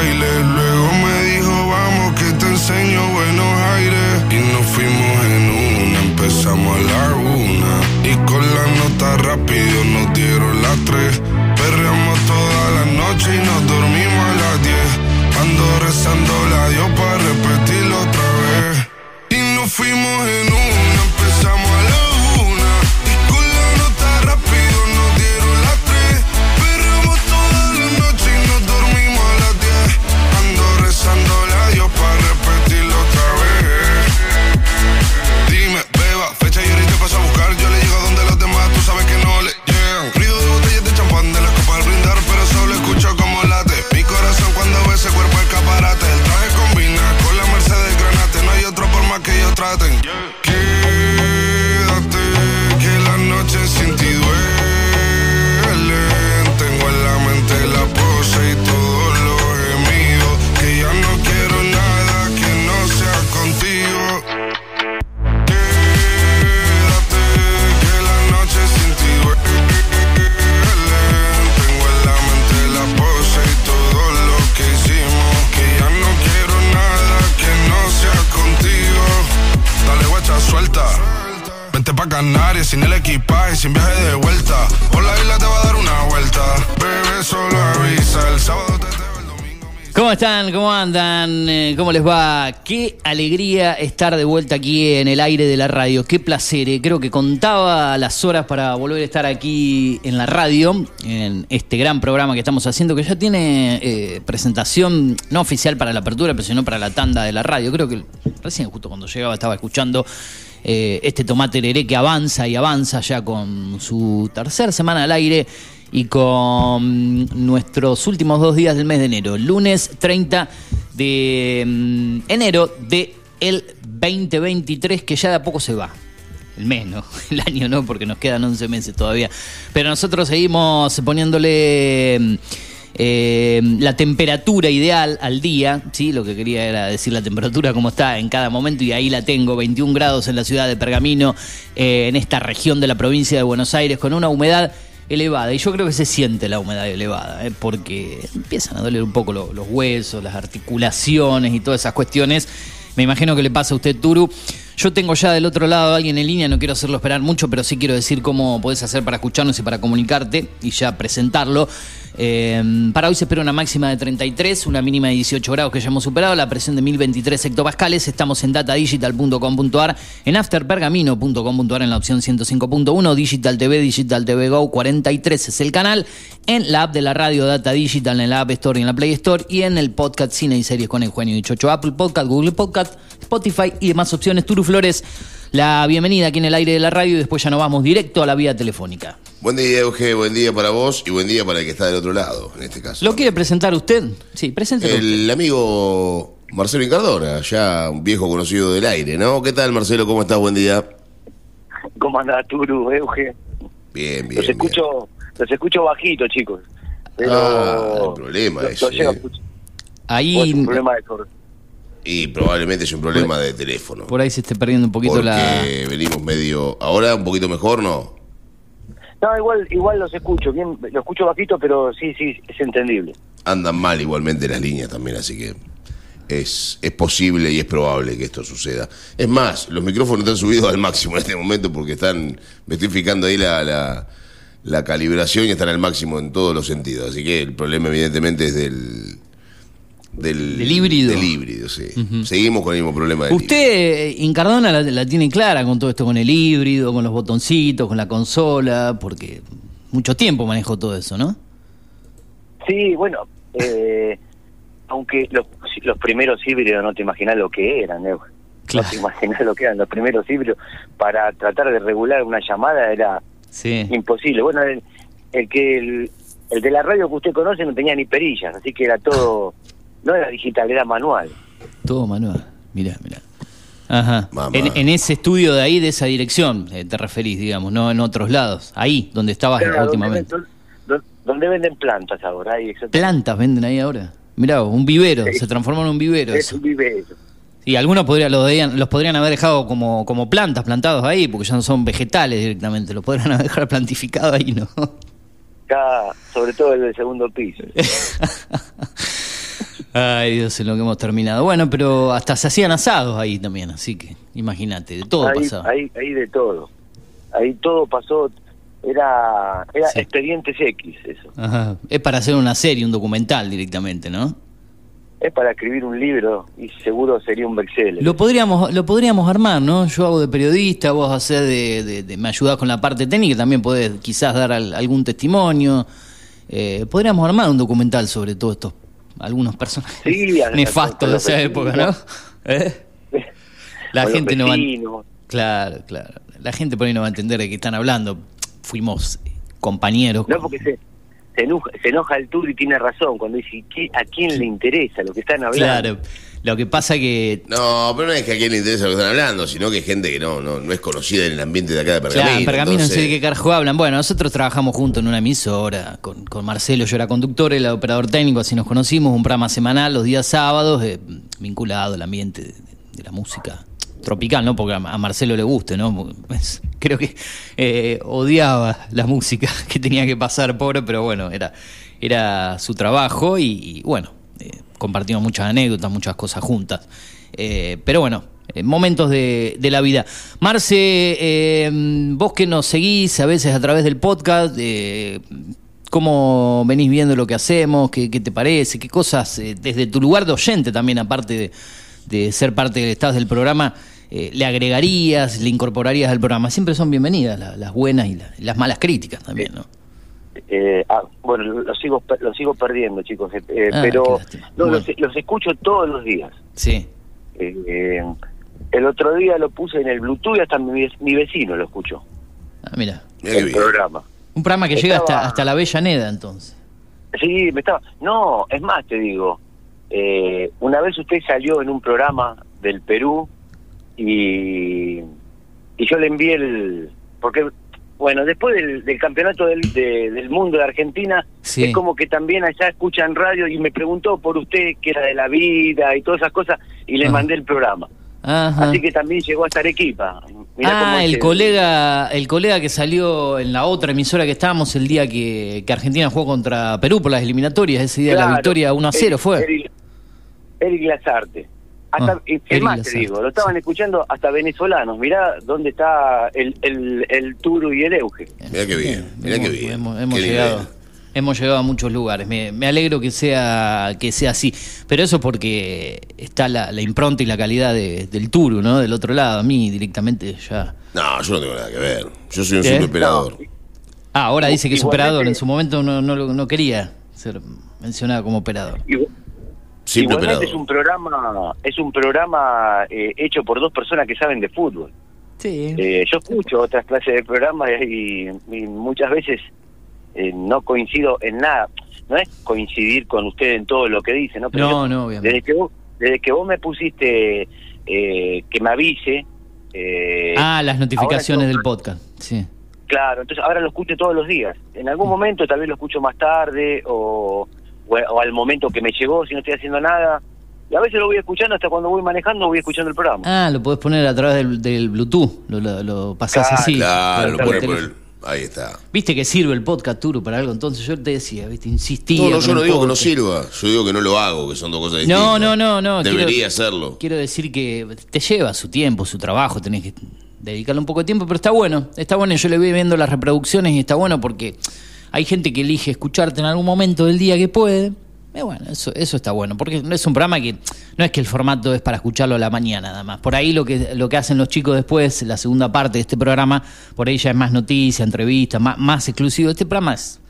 Luego me dijo, vamos que te enseño buenos aires. Y nos fuimos en una, empezamos a la una. Y con la nota rápido nos dieron va? Qué alegría estar de vuelta aquí en el aire de la radio. Qué placer. eh. Creo que contaba las horas para volver a estar aquí en la radio, en este gran programa que estamos haciendo, que ya tiene eh, presentación no oficial para la apertura, pero sino para la tanda de la radio. Creo que recién, justo cuando llegaba, estaba escuchando eh, este tomate heré que avanza y avanza ya con su tercera semana al aire y con nuestros últimos dos días del mes de enero, lunes 30 de mm, enero de el 2023 que ya de a poco se va. El mes, ¿no? El año no, porque nos quedan 11 meses todavía. Pero nosotros seguimos poniéndole mm, eh, la temperatura ideal al día, ¿sí? Lo que quería era decir la temperatura como está en cada momento y ahí la tengo, 21 grados en la ciudad de Pergamino, eh, en esta región de la provincia de Buenos Aires, con una humedad elevada. Y yo creo que se siente la humedad elevada, ¿eh? porque empiezan a doler un poco lo- los huesos, las articulaciones y todas esas cuestiones. Me imagino que le pasa a usted, Turu. Yo tengo ya del otro lado a alguien en línea, no quiero hacerlo esperar mucho, pero sí quiero decir cómo podés hacer para escucharnos y para comunicarte y ya presentarlo. Eh, para hoy se espera una máxima de 33, una mínima de 18 grados que ya hemos superado, la presión de 1023 hectopascales. Estamos en datadigital.com.ar, en afterpergamino.com.ar en la opción 105.1, Digital TV, Digital TV Go 43 es el canal, en la app de la radio Data Digital, en la App Store y en la Play Store, y en el podcast Cine y Series con Eugenio y Chocho, Apple Podcast, Google Podcast, Spotify y demás opciones. Turu Flores, la bienvenida aquí en el aire de la radio y después ya nos vamos directo a la vía telefónica. Buen día, Euge, buen día para vos y buen día para el que está del otro lado, en este caso. ¿Lo quiere presentar usted? Sí, preséntelo. usted. El amigo Marcelo Incardona, ya un viejo conocido del aire, ¿no? ¿Qué tal, Marcelo? ¿Cómo estás? Buen día. ¿Cómo anda Turu, Euge? Bien, bien. Los escucho, los escucho bajito, chicos. Pero Ah, el problema los- es, los eh. Ahí, O es un problema de. Y probablemente es un problema de teléfono. por ahí se esté perdiendo un poquito porque la... venimos medio. Ahora un poquito mejor, ¿no? No, igual, igual los escucho, bien, los escucho bajito, pero sí, sí, es entendible. Andan mal igualmente las líneas también, así que es, es posible y es probable que esto suceda. Es más, los micrófonos están subidos al máximo en este momento porque están, me estoy fijando ahí la, la, la calibración y están al máximo en todos los sentidos. Así que el problema evidentemente es del... Del, Del híbrido. Del híbrido, sí. Seguimos con el mismo problema del. Usted, eh, Incardona, la, la tiene clara con todo esto, con el híbrido, con los botoncitos, con la consola, porque mucho tiempo manejó todo eso, ¿no? Sí, bueno, eh, aunque los, los primeros híbridos no te imaginas lo que eran, Euge. Claro. No te imaginas lo que eran los primeros híbridos. Para tratar de regular una llamada era Sí. imposible. Bueno, el, el que el, el de la radio que usted conoce no tenía ni perillas, así que era todo, no era digital, era manual. Todo manual. Mirá, mirá. Ajá. En, en ese estudio de ahí, de esa dirección, eh, te referís, digamos, no en otros lados. Ahí, donde estabas Claro, últimamente. Donde, donde- donde venden plantas ahora, ahí. Plantas venden ahí ahora. Mirá, un vivero, Sí. se transformó en un vivero. Es eso. un vivero. Y algunos podrían, los, podrían haber dejado como, como plantas plantados ahí, porque ya no son vegetales directamente. Los podrían haber dejado plantificados ahí, ¿no? Acá, sobre todo el del segundo piso. Ay, Dios, en lo que hemos terminado. Bueno, pero hasta se hacían asados ahí también, así que imagínate, de todo ahí, pasaba. ahí, ahí de todo. Ahí todo pasó. Era, era Sí. expedientes X eso. Ajá. Es para hacer una serie, un documental directamente, ¿no? Es para escribir un libro y seguro sería un bestseller. Lo podríamos, lo podríamos armar, ¿no? Yo hago de periodista, vos hacés de, de- de- me ayudás con la parte técnica, también podés quizás dar al- algún testimonio. Eh, podríamos armar un documental sobre todos estos, algunos personajes Sí, nefastos de esa época, ¿no? ¿Eh? La gente no va, claro, claro. La gente por ahí no va a entender de qué están hablando. Fuimos compañeros. No, porque se, se, enoja, se enoja el tour y tiene razón cuando dice, ¿qué- ¿a quién le interesa lo que están hablando? Claro. Lo que pasa que No, pero no es que a quién le interesa lo que están hablando, sino que hay gente que no, no, no es conocida en el ambiente de acá de Pergamino. Claro, en Pergamino no sé de qué carajo hablan. Bueno, nosotros trabajamos juntos en una emisora con, con Marcelo, yo era conductor, era operador técnico, así nos conocimos, un programa semanal los días sábados, eh, vinculado al ambiente de, de la música tropical, ¿no? Porque a, Marcelo le guste, ¿no? Es- creo que eh, odiaba la música que tenía que pasar, pobre, pero bueno, era, era su trabajo y, y, bueno, eh, compartimos muchas anécdotas, muchas cosas juntas. Eh, pero bueno, eh, momentos de, de la vida. Marce, eh, vos que nos seguís a veces a través del podcast, eh, ¿cómo venís viendo lo que hacemos? ¿Qué, qué te parece? ¿Qué cosas, eh, desde tu lugar de oyente también, aparte de, de ser parte del estado del programa, eh, le agregarías, le incorporarías al programa? Siempre son bienvenidas la- las buenas y la- las malas críticas también, ¿no? Eh, ah, bueno, lo sigo lo sigo perdiendo, chicos, eh, Ah, pero no, Bueno. los, los escucho todos los días. Sí. Eh, eh, el otro día lo puse en el Bluetooth y hasta mi, mi vecino lo escuchó, Ah, mira. El bien. programa. Un programa que llega hasta, hasta la Avellaneda, entonces. Sí, me estaba... No, es más, te digo, eh, una vez usted salió en un programa del Perú y, y yo le envié el... Porque, bueno, después del, del campeonato del, de- del mundo de Argentina, Sí. es como que también allá escuchan radio y me preguntó por usted que era de la vida y todas esas cosas y le Ajá. mandé el programa. Ajá. Así que también llegó hasta Arequipa. Mirá ah, el colega, el colega que salió en la otra emisora que estábamos el día que, que Argentina jugó contra Perú por las eliminatorias, ese día de la victoria 1 a 0 Eric- fue. Eric, Eric Lazarte. Hasta, Ah, es más te digo, lo estaban sí. escuchando hasta venezolanos. Mirá dónde está el, el, el Turo y el Euge. Mirá qué bien, mirá qué Hemos- bien. Hemos, hemos Qué llegado, hemos llegado a muchos lugares. Me, me alegro que sea, que sea así. Pero eso porque está la, la impronta y la calidad de- del Turu, ¿no? Del otro lado. A mí directamente ya. No, yo no tengo nada que ver. Yo soy un ¿Qué? simple operador. Ah, ahora dice que es Igualmente- operador. En su momento no, no, lo- no quería ser mencionado como operador. Simple Igualmente operador. es un programa, es un programa eh, hecho por dos personas que saben de fútbol. Sí. Eh, yo escucho otras clases de programas y, y muchas veces eh, no coincido en nada. No es coincidir con usted en todo lo que dice, ¿no? No, yo- no, obviamente. Desde que vos, desde que vos me pusiste eh, que me avise. eh, ah, las notificaciones del podcast. Sí. Claro, entonces ahora lo escucho todos los días. En algún momento tal vez lo escucho más tarde o, o, o al momento que me llegó, si no estoy haciendo nada. Y a veces lo voy escuchando hasta cuando voy manejando, voy escuchando el programa. Ah, lo podés poner a través del, del Bluetooth. Lo, lo, lo pasás Claro, así. Claro, lo por pone el por el. Ahí está. Viste que sirve el podcast Turo para algo, entonces yo te decía, viste, insistía. No, no, yo no digo que no sirva. Yo digo que no lo hago, que son dos cosas distintas. No, no, no, no. Debería quiero- hacerlo. Quiero decir que te lleva su tiempo, su trabajo, tenés que dedicarle un poco de tiempo, pero está bueno, está bueno. Yo le voy viendo las reproducciones y está bueno porque hay gente que elige escucharte en algún momento del día que puede. Y bueno, eso, eso está bueno, porque no es un programa que no es que el formato es para escucharlo a la mañana nada más. Por ahí lo que, lo que hacen los chicos después, la segunda parte de este programa, por ahí ya es más noticia, entrevista, más, más exclusivo. Este programa es,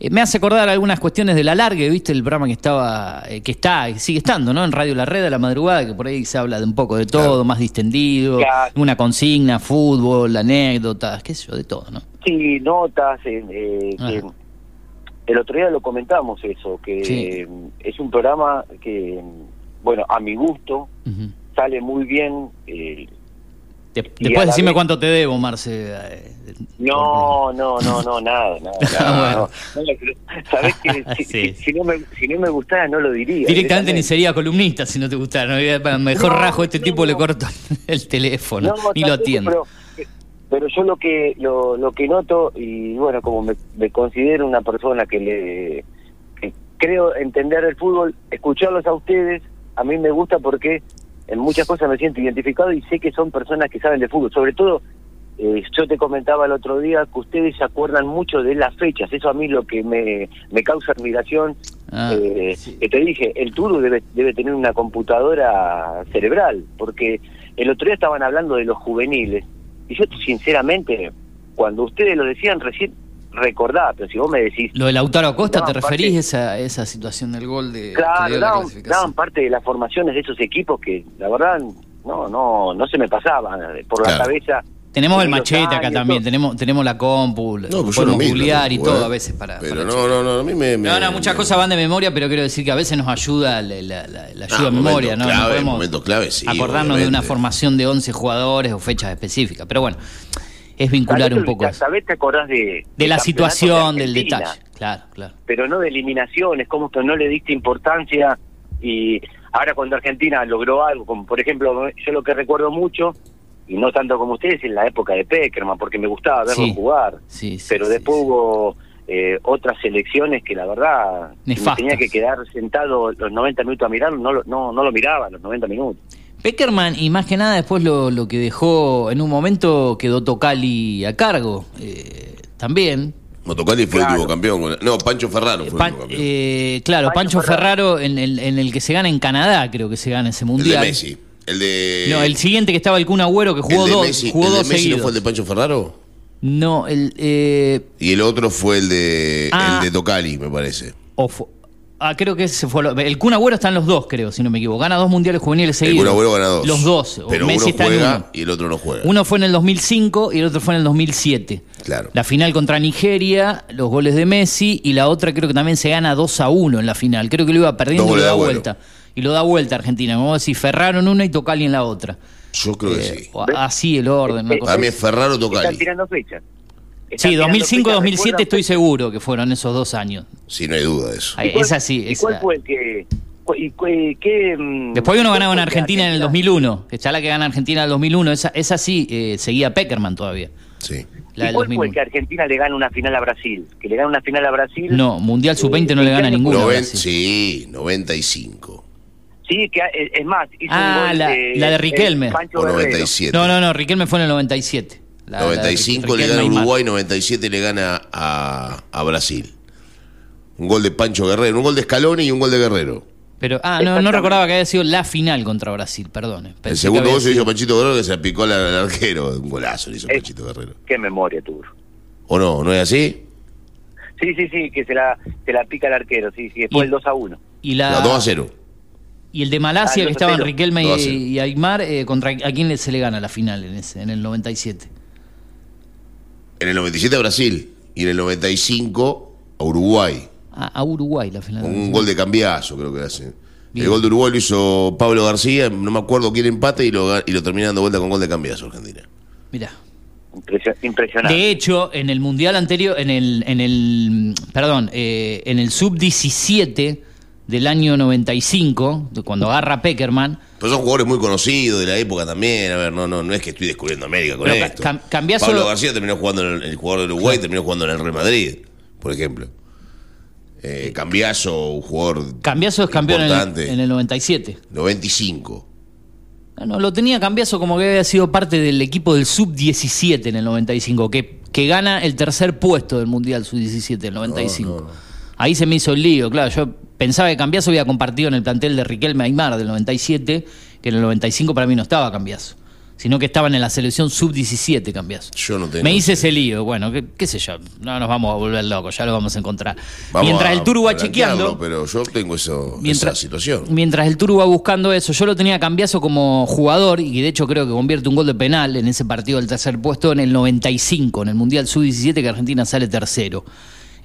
eh, me hace acordar algunas cuestiones de la largue, ¿viste? El programa que estaba, eh, que está, que sigue estando, ¿no? En Radio La Red a la madrugada, que por ahí se habla de un poco de todo, Claro. más distendido, Claro. una consigna, fútbol, anécdotas, qué sé yo, de todo, ¿no? Sí, notas, eh, eh, que Ajá. el otro día lo comentamos eso, que Sí. es un programa que, bueno, a mi gusto sale muy bien. Decime vez- cuánto te debo, Marce. eh, no, no, no, no, nada, nada. nada, Bueno. no, no, pero sabés que si, Sí. si- si no me, si no me gustara no lo diría. Directamente ni sería columnista si no te gustara. ¿no? Mejor No, rajo este tipo, le corto el teléfono, No, ni lo atiendo. Pero, pero yo lo que lo, lo que noto y bueno, como me, me considero una persona que le que, creo entender el fútbol, escucharlos a ustedes, a mí me gusta porque en muchas cosas me siento identificado y sé que son personas que saben de fútbol, sobre todo eh, yo te comentaba el otro día que ustedes se acuerdan mucho de las fechas, eso a mí lo que me, me causa admiración. Ah, eh, Que te dije, el Turu debe, debe tener una computadora cerebral, porque el otro día estaban hablando de los juveniles, y yo sinceramente, cuando ustedes lo decían recién, recordaba, pero si vos me decís... Lo de Lautaro Acosta, ¿te referís a esa, esa situación del gol de Claro, daban, parte de las formaciones de esos equipos que la verdad no no no se me pasaban eh, por la cabeza. Tenemos el machete acá también, todo. tenemos, tenemos la compu, No, pues podemos lo mismo, googlear y todo ¿eh? a veces para... Pero para no, no, no, a mí me. me- No, no, muchas me- cosas van de memoria, pero quiero decir que a veces nos ayuda la, la- la- la ayuda a memoria, momentos ¿no? clave, no podemos momentos clave, sí, acordarnos de una formación de 11 jugadores o fechas específicas. Pero bueno, es vincular ¿Sabés un poco sabés te acordás de, De la situación, de del detalle. Claro, claro. Pero no de eliminaciones, como que no le diste importancia y ahora cuando Argentina logró algo, como por ejemplo, yo lo que recuerdo mucho y no tanto como ustedes en la época de Peckerman, porque me gustaba verlo Sí. jugar. Sí, sí, pero después hubo eh, otras selecciones que la verdad si me Nefastas. tenía que quedar sentado los 90 minutos a mirarlo, no, no, no lo miraba los 90 minutos. Peckerman, y más que nada después lo, lo que dejó en un momento quedó Tocali a cargo. eh, también. Motocali fue el último campeón. No, Pancho Ferraro fue Pan- el último campeón. eh, claro, Pancho, Pancho Ferraro en el, en el que se gana en Canadá, creo que se gana ese el mundial. de Messi. El de. No, el siguiente que estaba el Kun Agüero que el jugó de dos, Messi, jugó el de dos Messi seguidos. no fue el de Pancho Ferraro. No, el eh, Y el otro fue el de. Ah. El de Tocali, me parece. o ah, creo que ese fue lo- el Kun Agüero están los dos, creo, si no me equivoco. Gana dos mundiales juveniles El seguidos. Kun Agüero gana dos. Los dos. Pero Messi uno está en juega uno. y el otro no juega. Uno fue en el 2005 y el otro fue en el 2007. Claro. La final contra Nigeria, los goles de Messi y la otra creo que también se gana 2 a 1 en la final. Creo que lo iba perdiendo y lo da vuelta. Y lo da vuelta Argentina. Como decir, Ferraro en una y Tocali en la otra. Yo creo que Eh, sí. así el orden. una Eh, cosa Para mí es Ferraro Tocali. Están tirando 2005, fechas, 2007 ¿recuerdan? estoy seguro que fueron esos dos años. Sí, no hay duda de eso. Ay, ¿Y cuál- esa sí. ¿Y esa- cuál fue el que.? y qué, mm, Después uno ganaba en Argentina en el Argentina- 2001. Que la que gana Argentina en el 2001. Esa, esa sí eh, seguía Peckerman todavía. Sí. La ¿Y del cuál fue 2001. el que Argentina le gana una final a Brasil? Que le gana una final a Brasil. No, Mundial Sub-20 no Eh, le gana ¿en qué año ninguno. Noven- sí, 95. Sí, que es, es más. Hizo Ah, un gol, la- eh, la de eh, Riquelme. O Guerrero. 97. No, no, no, Riquelme fue en el 97. La- la de 95 le Riquelme gana a Uruguay, 97 le gana a, a Brasil. Un gol de Pancho Guerrero, un gol de Scaloni y un gol de Guerrero. Pero, ah, no, no recordaba que había sido la final contra Brasil, perdón. el segundo gol se hizo Panchito Guerrero que se la picó al, al arquero. Un golazo le hizo Eh. Panchito Guerrero. Qué memoria tuvo. ¿O no? ¿No es así? Sí, sí, sí, que se la, se la pica el arquero. Sí, sí, después Y- el 2 a 1. Y, la, No, 2 a 0. y el de Malasia, Ah, que 2 a estaban 0. Riquelme 2 a 0. y, y Aymar, eh, contra ¿a quién le- se le gana la final en, ese, en el 97? En el 97 a Brasil y en el 95 a Uruguay. A, a Uruguay la final. Con un gol de cambiazo, creo que hace. Bien. El gol de Uruguay lo hizo Pablo García, no me acuerdo quién empate y lo, y lo termina dando vuelta con gol de cambiazo Argentina. Mirá. Impresio- impresionante. De hecho, en el mundial anterior, en el, en el, perdón, eh, en el sub 17 del año 95, de cuando agarra Peckerman, Pero son jugadores muy conocidos de la época también. A ver, no, no, no es que estoy descubriendo América con esto. cam- Pablo García terminó jugando en el, el jugador de Uruguay, terminó jugando en el Real Madrid, por ejemplo. Eh, Cambiaso, un jugador. Cambiaso es campeón en el, en el 97. 95. No, no, lo tenía Cambiaso como que había sido parte del equipo del sub 17 en el 95, que, que gana el tercer puesto del mundial sub 17 en el 95. Ahí se me hizo el lío, claro. Yo pensaba que Cambiaso había compartido en el plantel de Riquelme Aymar del 97, que en el 95 para mí no estaba Cambiaso, sino que estaba en la selección sub 17 Cambiaso. Yo no tengo. Me hice ese lío, bueno, qué, qué sé yo, no nos vamos a volver locos, ya lo vamos a encontrar. Vamos Mientras a- el Turu va chequeando, Pero yo tengo eso, mientras, esa situación. mientras el Turu va buscando eso, yo lo tenía cambiazo como jugador y de hecho creo que convierte un gol de penal en ese partido del tercer puesto en el 95, en el Mundial Sub-17 que Argentina sale tercero.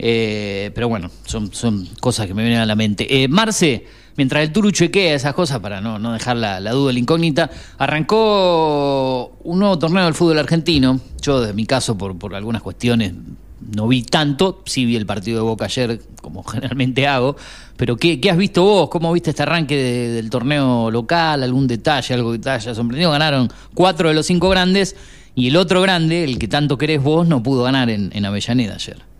Eh, pero bueno, son, cosas que me vienen a la mente. Eh, Marce, mientras el Turu chequea esas cosas para no, dejar la, la duda, la incógnita, arrancó un nuevo torneo del fútbol argentino. Yo, desde mi caso, por, por algunas cuestiones, no vi tanto. Sí vi el partido de Boca ayer, como generalmente hago. Pero, ¿qué, qué has visto vos? ¿Cómo viste este arranque de- del torneo local? ¿Algún detalle, algo que te haya sorprendido? Ganaron cuatro de los cinco grandes. Y el otro grande, el que tanto querés vos, no pudo ganar en, en Avellaneda ayer.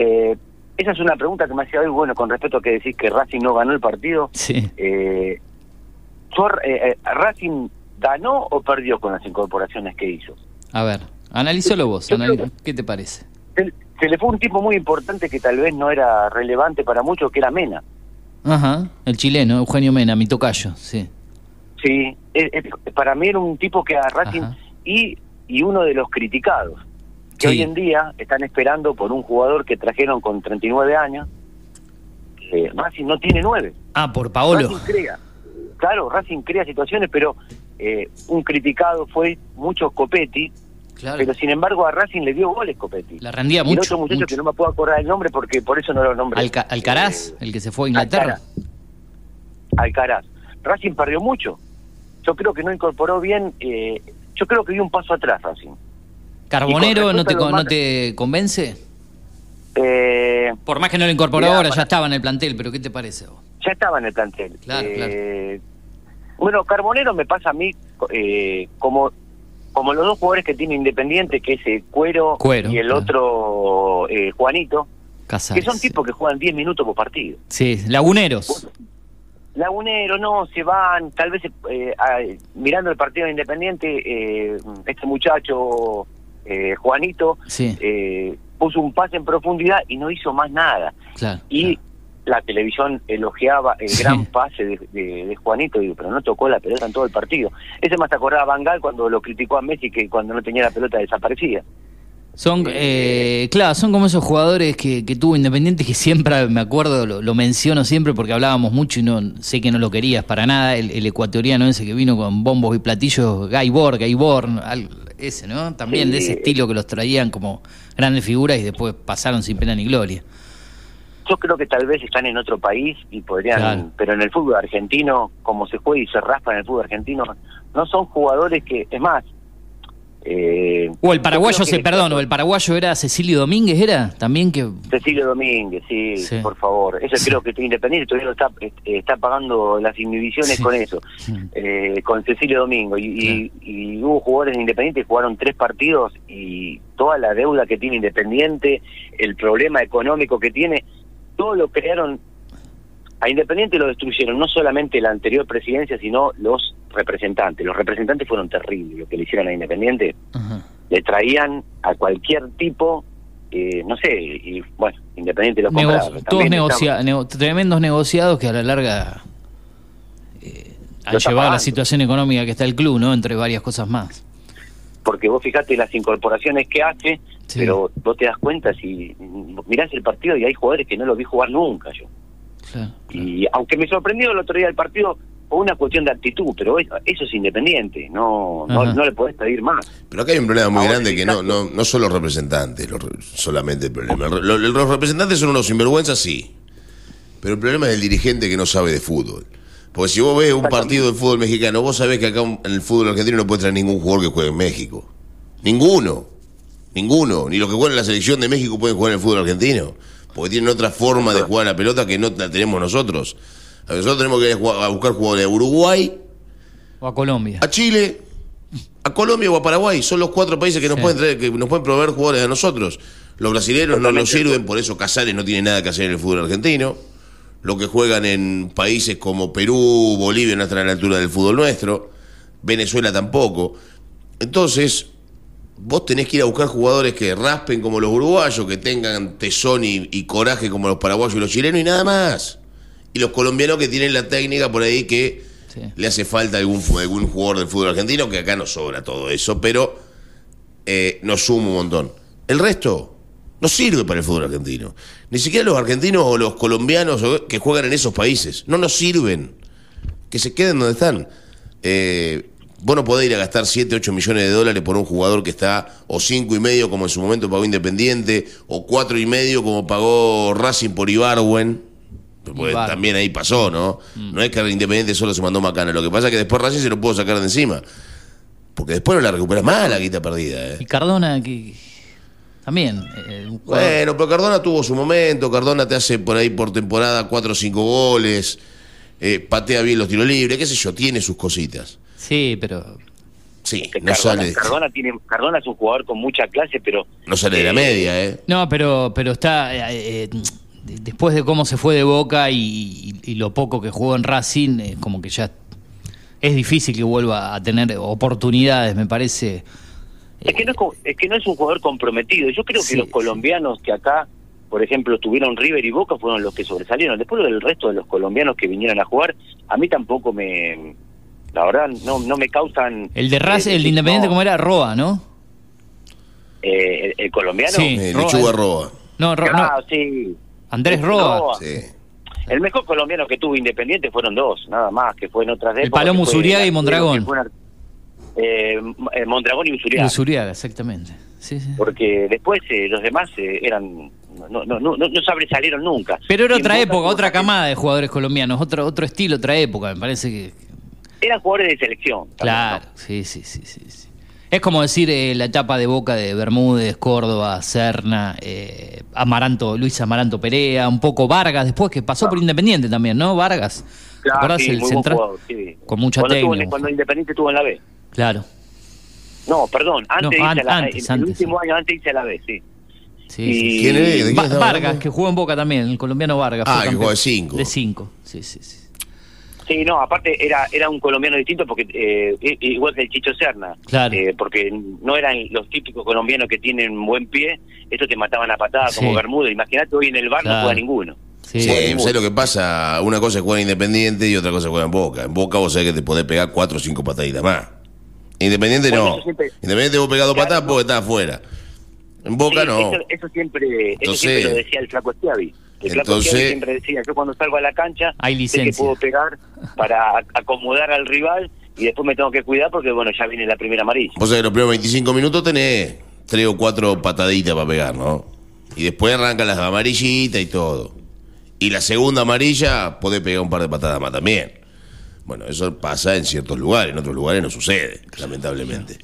Eh, esa es una pregunta que me hacía hoy, bueno, con respecto a que decís que Racing no ganó el partido. Sí. Eh, ¿Tor- eh, eh, ¿Racing ganó o perdió con las incorporaciones que hizo? A ver, analízalo vos. ¿Qué te parece? Se, se le fue un tipo muy importante que tal vez no era relevante para muchos, que era Mena. Ajá, el chileno, Eugenio Mena, mi tocayo, sí. Sí, es- es- para mí era un tipo que a Racing Ajá. y, y uno de los criticados, que Sí. hoy en día están esperando por un jugador que trajeron con 39 años. Eh, Racing no tiene nueve. Ah, por Paolo. Racing crea. Claro, Racing crea situaciones, pero eh, un criticado fue mucho Copetti, Claro. pero sin embargo a Racing le dio goles Copetti. La rendía y el mucho. otro muchacho mucho. que no me puedo acordar el nombre porque por eso no lo nombré. Alca- Alcaraz, Eh, el que se fue a Inglaterra. Alcaraz. Racing perdió mucho. Yo creo que no incorporó bien. eh, yo creo que dio un paso atrás Racing. Carbonero no te, no te convence. Eh, Por más que no lo incorporó ahora, para- ya estaba en el plantel, pero ¿qué te parece vos? ya estaba en el plantel. Claro, Eh, Bueno, Carbonero me pasa a mí eh, como como los dos jugadores que tiene Independiente, que es eh, Cuero, Cuero, y el claro. otro eh, Juanito, Casares. que son tipos que juegan 10 minutos por partido. Sí, laguneros. Lagunero, no, se van, tal vez eh, a- mirando el partido de Independiente, eh, este muchacho, eh, Juanito, Sí, eh, puso un pase en profundidad y no hizo más nada. claro. Y claro. la televisión elogiaba el Sí. gran pase de, de- de Juanito, digo, pero no tocó la pelota en todo el partido. Ese más te acordaba Van Gaal cuando lo criticó a Messi, que cuando no tenía la pelota desaparecía. Son, eh, claro, son como esos jugadores que, que tuvo Independiente que siempre, me acuerdo, lo, lo menciono siempre porque hablábamos mucho y no sé que no lo querías para nada, el, el ecuatoriano ese que vino con bombos y platillos, Gaibor, Gaibor, al- ese, ¿no? También de ese estilo que los traían como grandes figuras y después pasaron sin pena ni gloria. Yo creo que tal vez están en otro país y podrían, Claro. pero en el fútbol argentino, como se juega y se raspa en el fútbol argentino, no son jugadores que, es más, eh, O el yo paraguayo, se perdón, o el paraguayo era Cecilio Domínguez, ¿era? También que... Cecilio Domínguez, sí, Sí. por favor. Ese creo que Independiente todavía está, está pagando las inhibiciones Sí. con eso, eh, con Cecilio Domingo. Y, y- y hubo jugadores de Independiente que jugaron tres partidos y toda la deuda que tiene Independiente, el problema económico que tiene, todo lo crearon. A Independiente lo destruyeron no solamente la anterior presidencia, sino los representantes. Los representantes fueron terribles lo que le hicieron a Independiente le traían a cualquier tipo, eh, no sé, y bueno, Independiente lo Nego- compraba. todos negocia- nego- tremendos negociados que a la larga eh, han llevado a la situación económica que está el club, ¿no? Entre varias cosas más. Porque vos fijate las incorporaciones que hace, Sí. pero vos te das cuenta si mirás el partido y hay jugadores que no lo vi jugar nunca yo. Claro, claro. Y aunque me sorprendió el otro día el partido, fue una cuestión de actitud, pero eso, eso es independiente, no, no, no le podés pedir más. Pero acá hay un problema muy Ahora, grande que no, no, no son los representantes los re- solamente el problema. Lo- lo- Los, representantes son unos sinvergüenzas, sí. Pero el problema es el dirigente que no sabe de fútbol. Porque si vos ves un partido de fútbol mexicano, vos sabés que acá en el fútbol argentino no puede traer ningún jugador que juegue en México. Ninguno. Ninguno. Ni los que juegan en la selección de México pueden jugar en el fútbol argentino. Porque tienen otra forma de jugar a la pelota que no la tenemos nosotros. A Nosotros tenemos que ir a buscar jugadores a Uruguay, O a Colombia. a Chile, a Colombia o a Paraguay. Son los cuatro países que nos Sí. pueden traer, que nos pueden proveer jugadores a nosotros. Los brasileños no nos sirven, por eso Casares no tiene nada que hacer en el fútbol argentino. Los que juegan en países como Perú, Bolivia no están a la altura del fútbol nuestro. Venezuela tampoco. Entonces, vos tenés que ir a buscar jugadores que raspen como los uruguayos, que tengan tesón y, y coraje como los paraguayos y los chilenos y nada más. Y los colombianos que tienen la técnica por ahí que Sí. le hace falta algún, algún jugador del fútbol argentino, que acá no sobra todo eso, pero eh, nos suma un montón. El resto no sirve para el fútbol argentino. Ni siquiera los argentinos o los colombianos que juegan en esos países. No nos sirven. Que se queden donde están. Eh, vos no podés ir a gastar 7, 8 millones de dólares por un jugador que está o cinco y medio como en su momento pagó Independiente o cuatro y medio como pagó Racing por Ibarwen. Porque también ahí pasó, ¿no? Mm. No es que Independiente solo se mandó macana. Lo que pasa es que después Racing se lo pudo sacar de encima. Porque después no la recuperas más la guita perdida, ¿eh? Y Cardona, que también. eh, Bueno, pero Cardona tuvo su momento. Cardona te hace por ahí por temporada 4 o 5 goles. eh, patea bien los tiros libres, qué sé yo, tiene sus cositas. Sí, pero. Sí, Que no Cardona, sale, Cardona, tiene, Cardona es un jugador con mucha clase, pero no sale de la media, ¿eh? No, pero, pero está. Eh, eh, después de cómo se fue de Boca y, y lo poco que jugó en Racing, es como que ya es difícil que vuelva a tener oportunidades, me parece. Es que no es, que no es un jugador comprometido. Yo creo que los colombianos que acá, por ejemplo, tuvieron River y Boca fueron los que sobresalieron. Después del resto de los colombianos que vinieron a jugar, a mí tampoco me... La verdad, no, no me causan... El de Raz, el de Independiente, ¿cómo era? Roa, ¿no? Eh, el, colombiano. Sí, Lechuga Roa. No, Roa. Ah, sí. Andrés Roa. Sí. El mejor colombiano que tuvo Independiente fueron dos, nada más, que fue en otras épocas. El Palomo Usuriaga y Mondragón. Eh, eh, Mondragón y Usuriaga. Usuriaga, exactamente. Sí, sí. Porque después eh, los demás eh, eran no, no, no, no sobresalieron nunca. Pero era otra época, otra camada de jugadores colombianos, otro otro estilo, otra época, me parece que... Eran jugadores de selección. Claro, sí, sí, sí, sí. Es como decir eh, la etapa de boca de Bermúdez, Córdoba, Serna, eh, Amaranto, Luis Amaranto Perea, un poco Vargas, después que pasó por Independiente también, ¿no? Vargas. Claro, sí, el central? Con mucha cuando técnica. cuando Independiente estuvo en la B. Claro. No, perdón, antes No, hice an- la antes, el antes, último año antes hice la B, sí. Sí, Y- sí, sí. ¿Quién es? ¿De quién Va- estamos Vargas, hablando? que jugó en Boca también, el colombiano Vargas. Ah, que jugó de cinco. De cinco, sí, sí, sí. Sí, no, aparte era era un colombiano distinto porque eh, igual que el Chicho Serna, Claro. eh, porque no eran los típicos colombianos que tienen buen pie, estos te mataban a patadas Sí. como Bermuda, imagínate hoy en el bar Claro. no juega ninguno. Sí, Sí, ¿sabes lo que pasa? Una cosa es jugar en Independiente y otra cosa es jugar en Boca. En Boca vos sabés que te podés pegar cuatro o cinco pataditas más. Independiente Bueno, no. siempre- Independiente vos pegado Claro, patadas no. porque estás afuera. En Boca Sí, no. Eso, eso siempre, eso siempre lo decía el Flaco Schiavi. El Entonces- siempre decía, yo cuando salgo a la cancha, Hay sé que licencia. puedo pegar para acomodar al rival y después me tengo que cuidar porque, bueno, ya viene la primera amarilla. Vos sabés que los primeros 25 minutos tenés tres o cuatro pataditas para pegar, ¿no? Y después arrancan las amarillitas y todo. Y la segunda amarilla podés pegar un par de patadas más también. Bueno, eso pasa en ciertos lugares, en otros lugares no sucede, lamentablemente.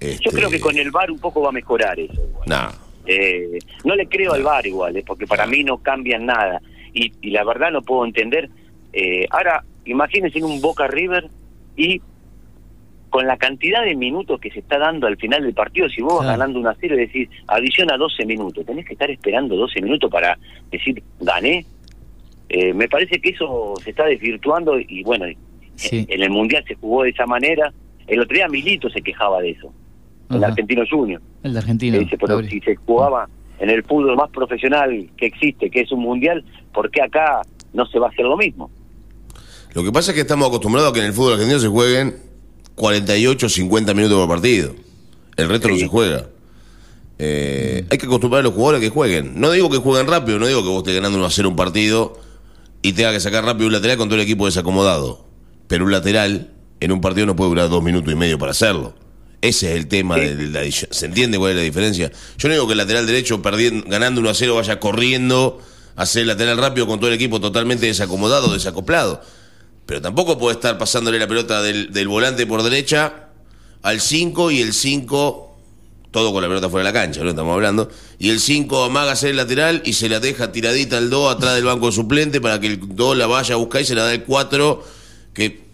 Yo Este, creo que con el VAR un poco va a mejorar eso. igual. nah. Eh, no le creo al VAR igual, eh, porque para mí no cambian nada. Y, y la verdad no puedo entender. eh, ahora, imagínense en un Boca River y con la cantidad de minutos que se está dando al final del partido, si vos vas Claro. ganando 1 a 0 y decís, adiciona 12 minutos, tenés que estar esperando 12 minutos para decir, gané. Eh, me parece que eso se está desvirtuando y bueno, Sí. en el Mundial se jugó de esa manera. El otro día Milito se quejaba de eso, el argentino junior. El de Argentina. Que dice, pero si se jugaba en el fútbol más profesional que existe, que es un mundial, ¿por qué acá no se va a hacer lo mismo? Lo que pasa es que estamos acostumbrados a que en el fútbol argentino se jueguen 48 50 minutos por partido. El resto no se juega. Eh, hay que acostumbrar a los jugadores a que jueguen. No digo que jueguen rápido, no digo que vos estés ganando 1 a 0 un partido y tenga que sacar rápido un lateral con todo el equipo desacomodado. Pero un lateral en un partido no puede durar dos minutos y medio para hacerlo. Ese es el tema Sí. de la. ¿Se entiende cuál es la diferencia? Yo no digo que el lateral derecho perdiendo, ganando 1 a 0 vaya corriendo a hacer el lateral rápido con todo el equipo totalmente desacomodado, desacoplado. Pero tampoco puede estar pasándole la pelota del, del volante por derecha al 5 y el 5 todo con la pelota fuera de la cancha, ¿no? Estamos hablando. Y el 5 amaga hacer el lateral y se la deja tiradita al 2 atrás del banco suplente para que el 2 la vaya a buscar y se la da el 4 que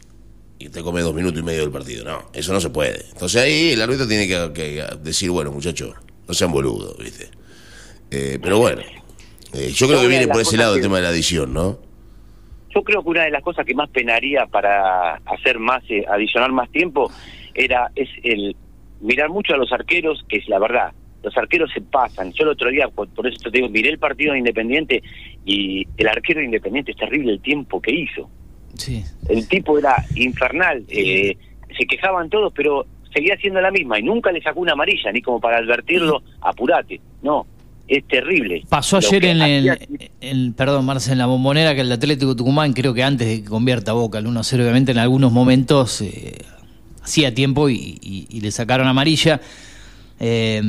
y te come dos minutos y medio del partido. No, eso no se puede. Entonces ahí el árbitro tiene que, que decir, bueno, muchachos, no sean boludos, ¿viste? Eh, pero bueno, eh, yo creo que viene por ese lado el tema de la adición, ¿no? Yo creo que una de las cosas que más penaría para hacer más, eh, adicionar más tiempo, era es el mirar mucho a los arqueros, que es la verdad. Los arqueros se pasan. Yo el otro día, por, por eso te digo, miré el partido de Independiente y el arquero de Independiente es terrible el tiempo que hizo. Sí. El tipo era infernal. eh, se quejaban todos, pero seguía siendo la misma y nunca le sacó una amarilla, ni como para advertirlo, apurate. No, es terrible. Pasó ayer en el, hacía- perdón, Marce, en la bombonera que el Atlético Tucumán, creo que antes de que convierta Boca el 1-0, obviamente en algunos momentos eh, hacía tiempo y, y- y le sacaron amarilla. Eh,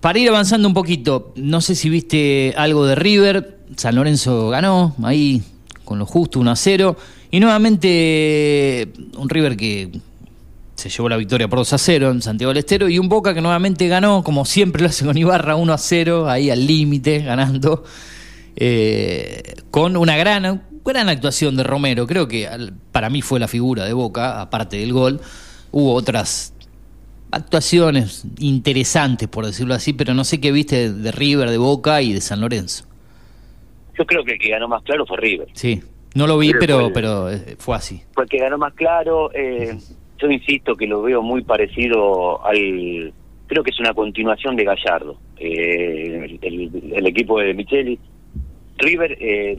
para ir avanzando un poquito, no sé si viste algo de River, San Lorenzo ganó ahí con lo justo 1-0 y nuevamente un River que se llevó la victoria por 2 a 0 en Santiago del Estero y un Boca que nuevamente ganó, como siempre lo hace con Ibarra, 1 a 0, ahí al límite, ganando, eh, con una gran, gran actuación de Romero. Creo que para mí fue la figura de Boca, aparte del gol. Hubo otras actuaciones interesantes, por decirlo así, pero no sé qué viste de River, de Boca y de San Lorenzo. yo creo que el que ganó más claro fue River. Sí, no lo vi, River pero, fue- pero eh, fue así. Fue el que ganó más claro. eh, yo insisto que lo veo muy parecido al. Creo que es una continuación de Gallardo, eh, el, el equipo de Micheli. River, eh,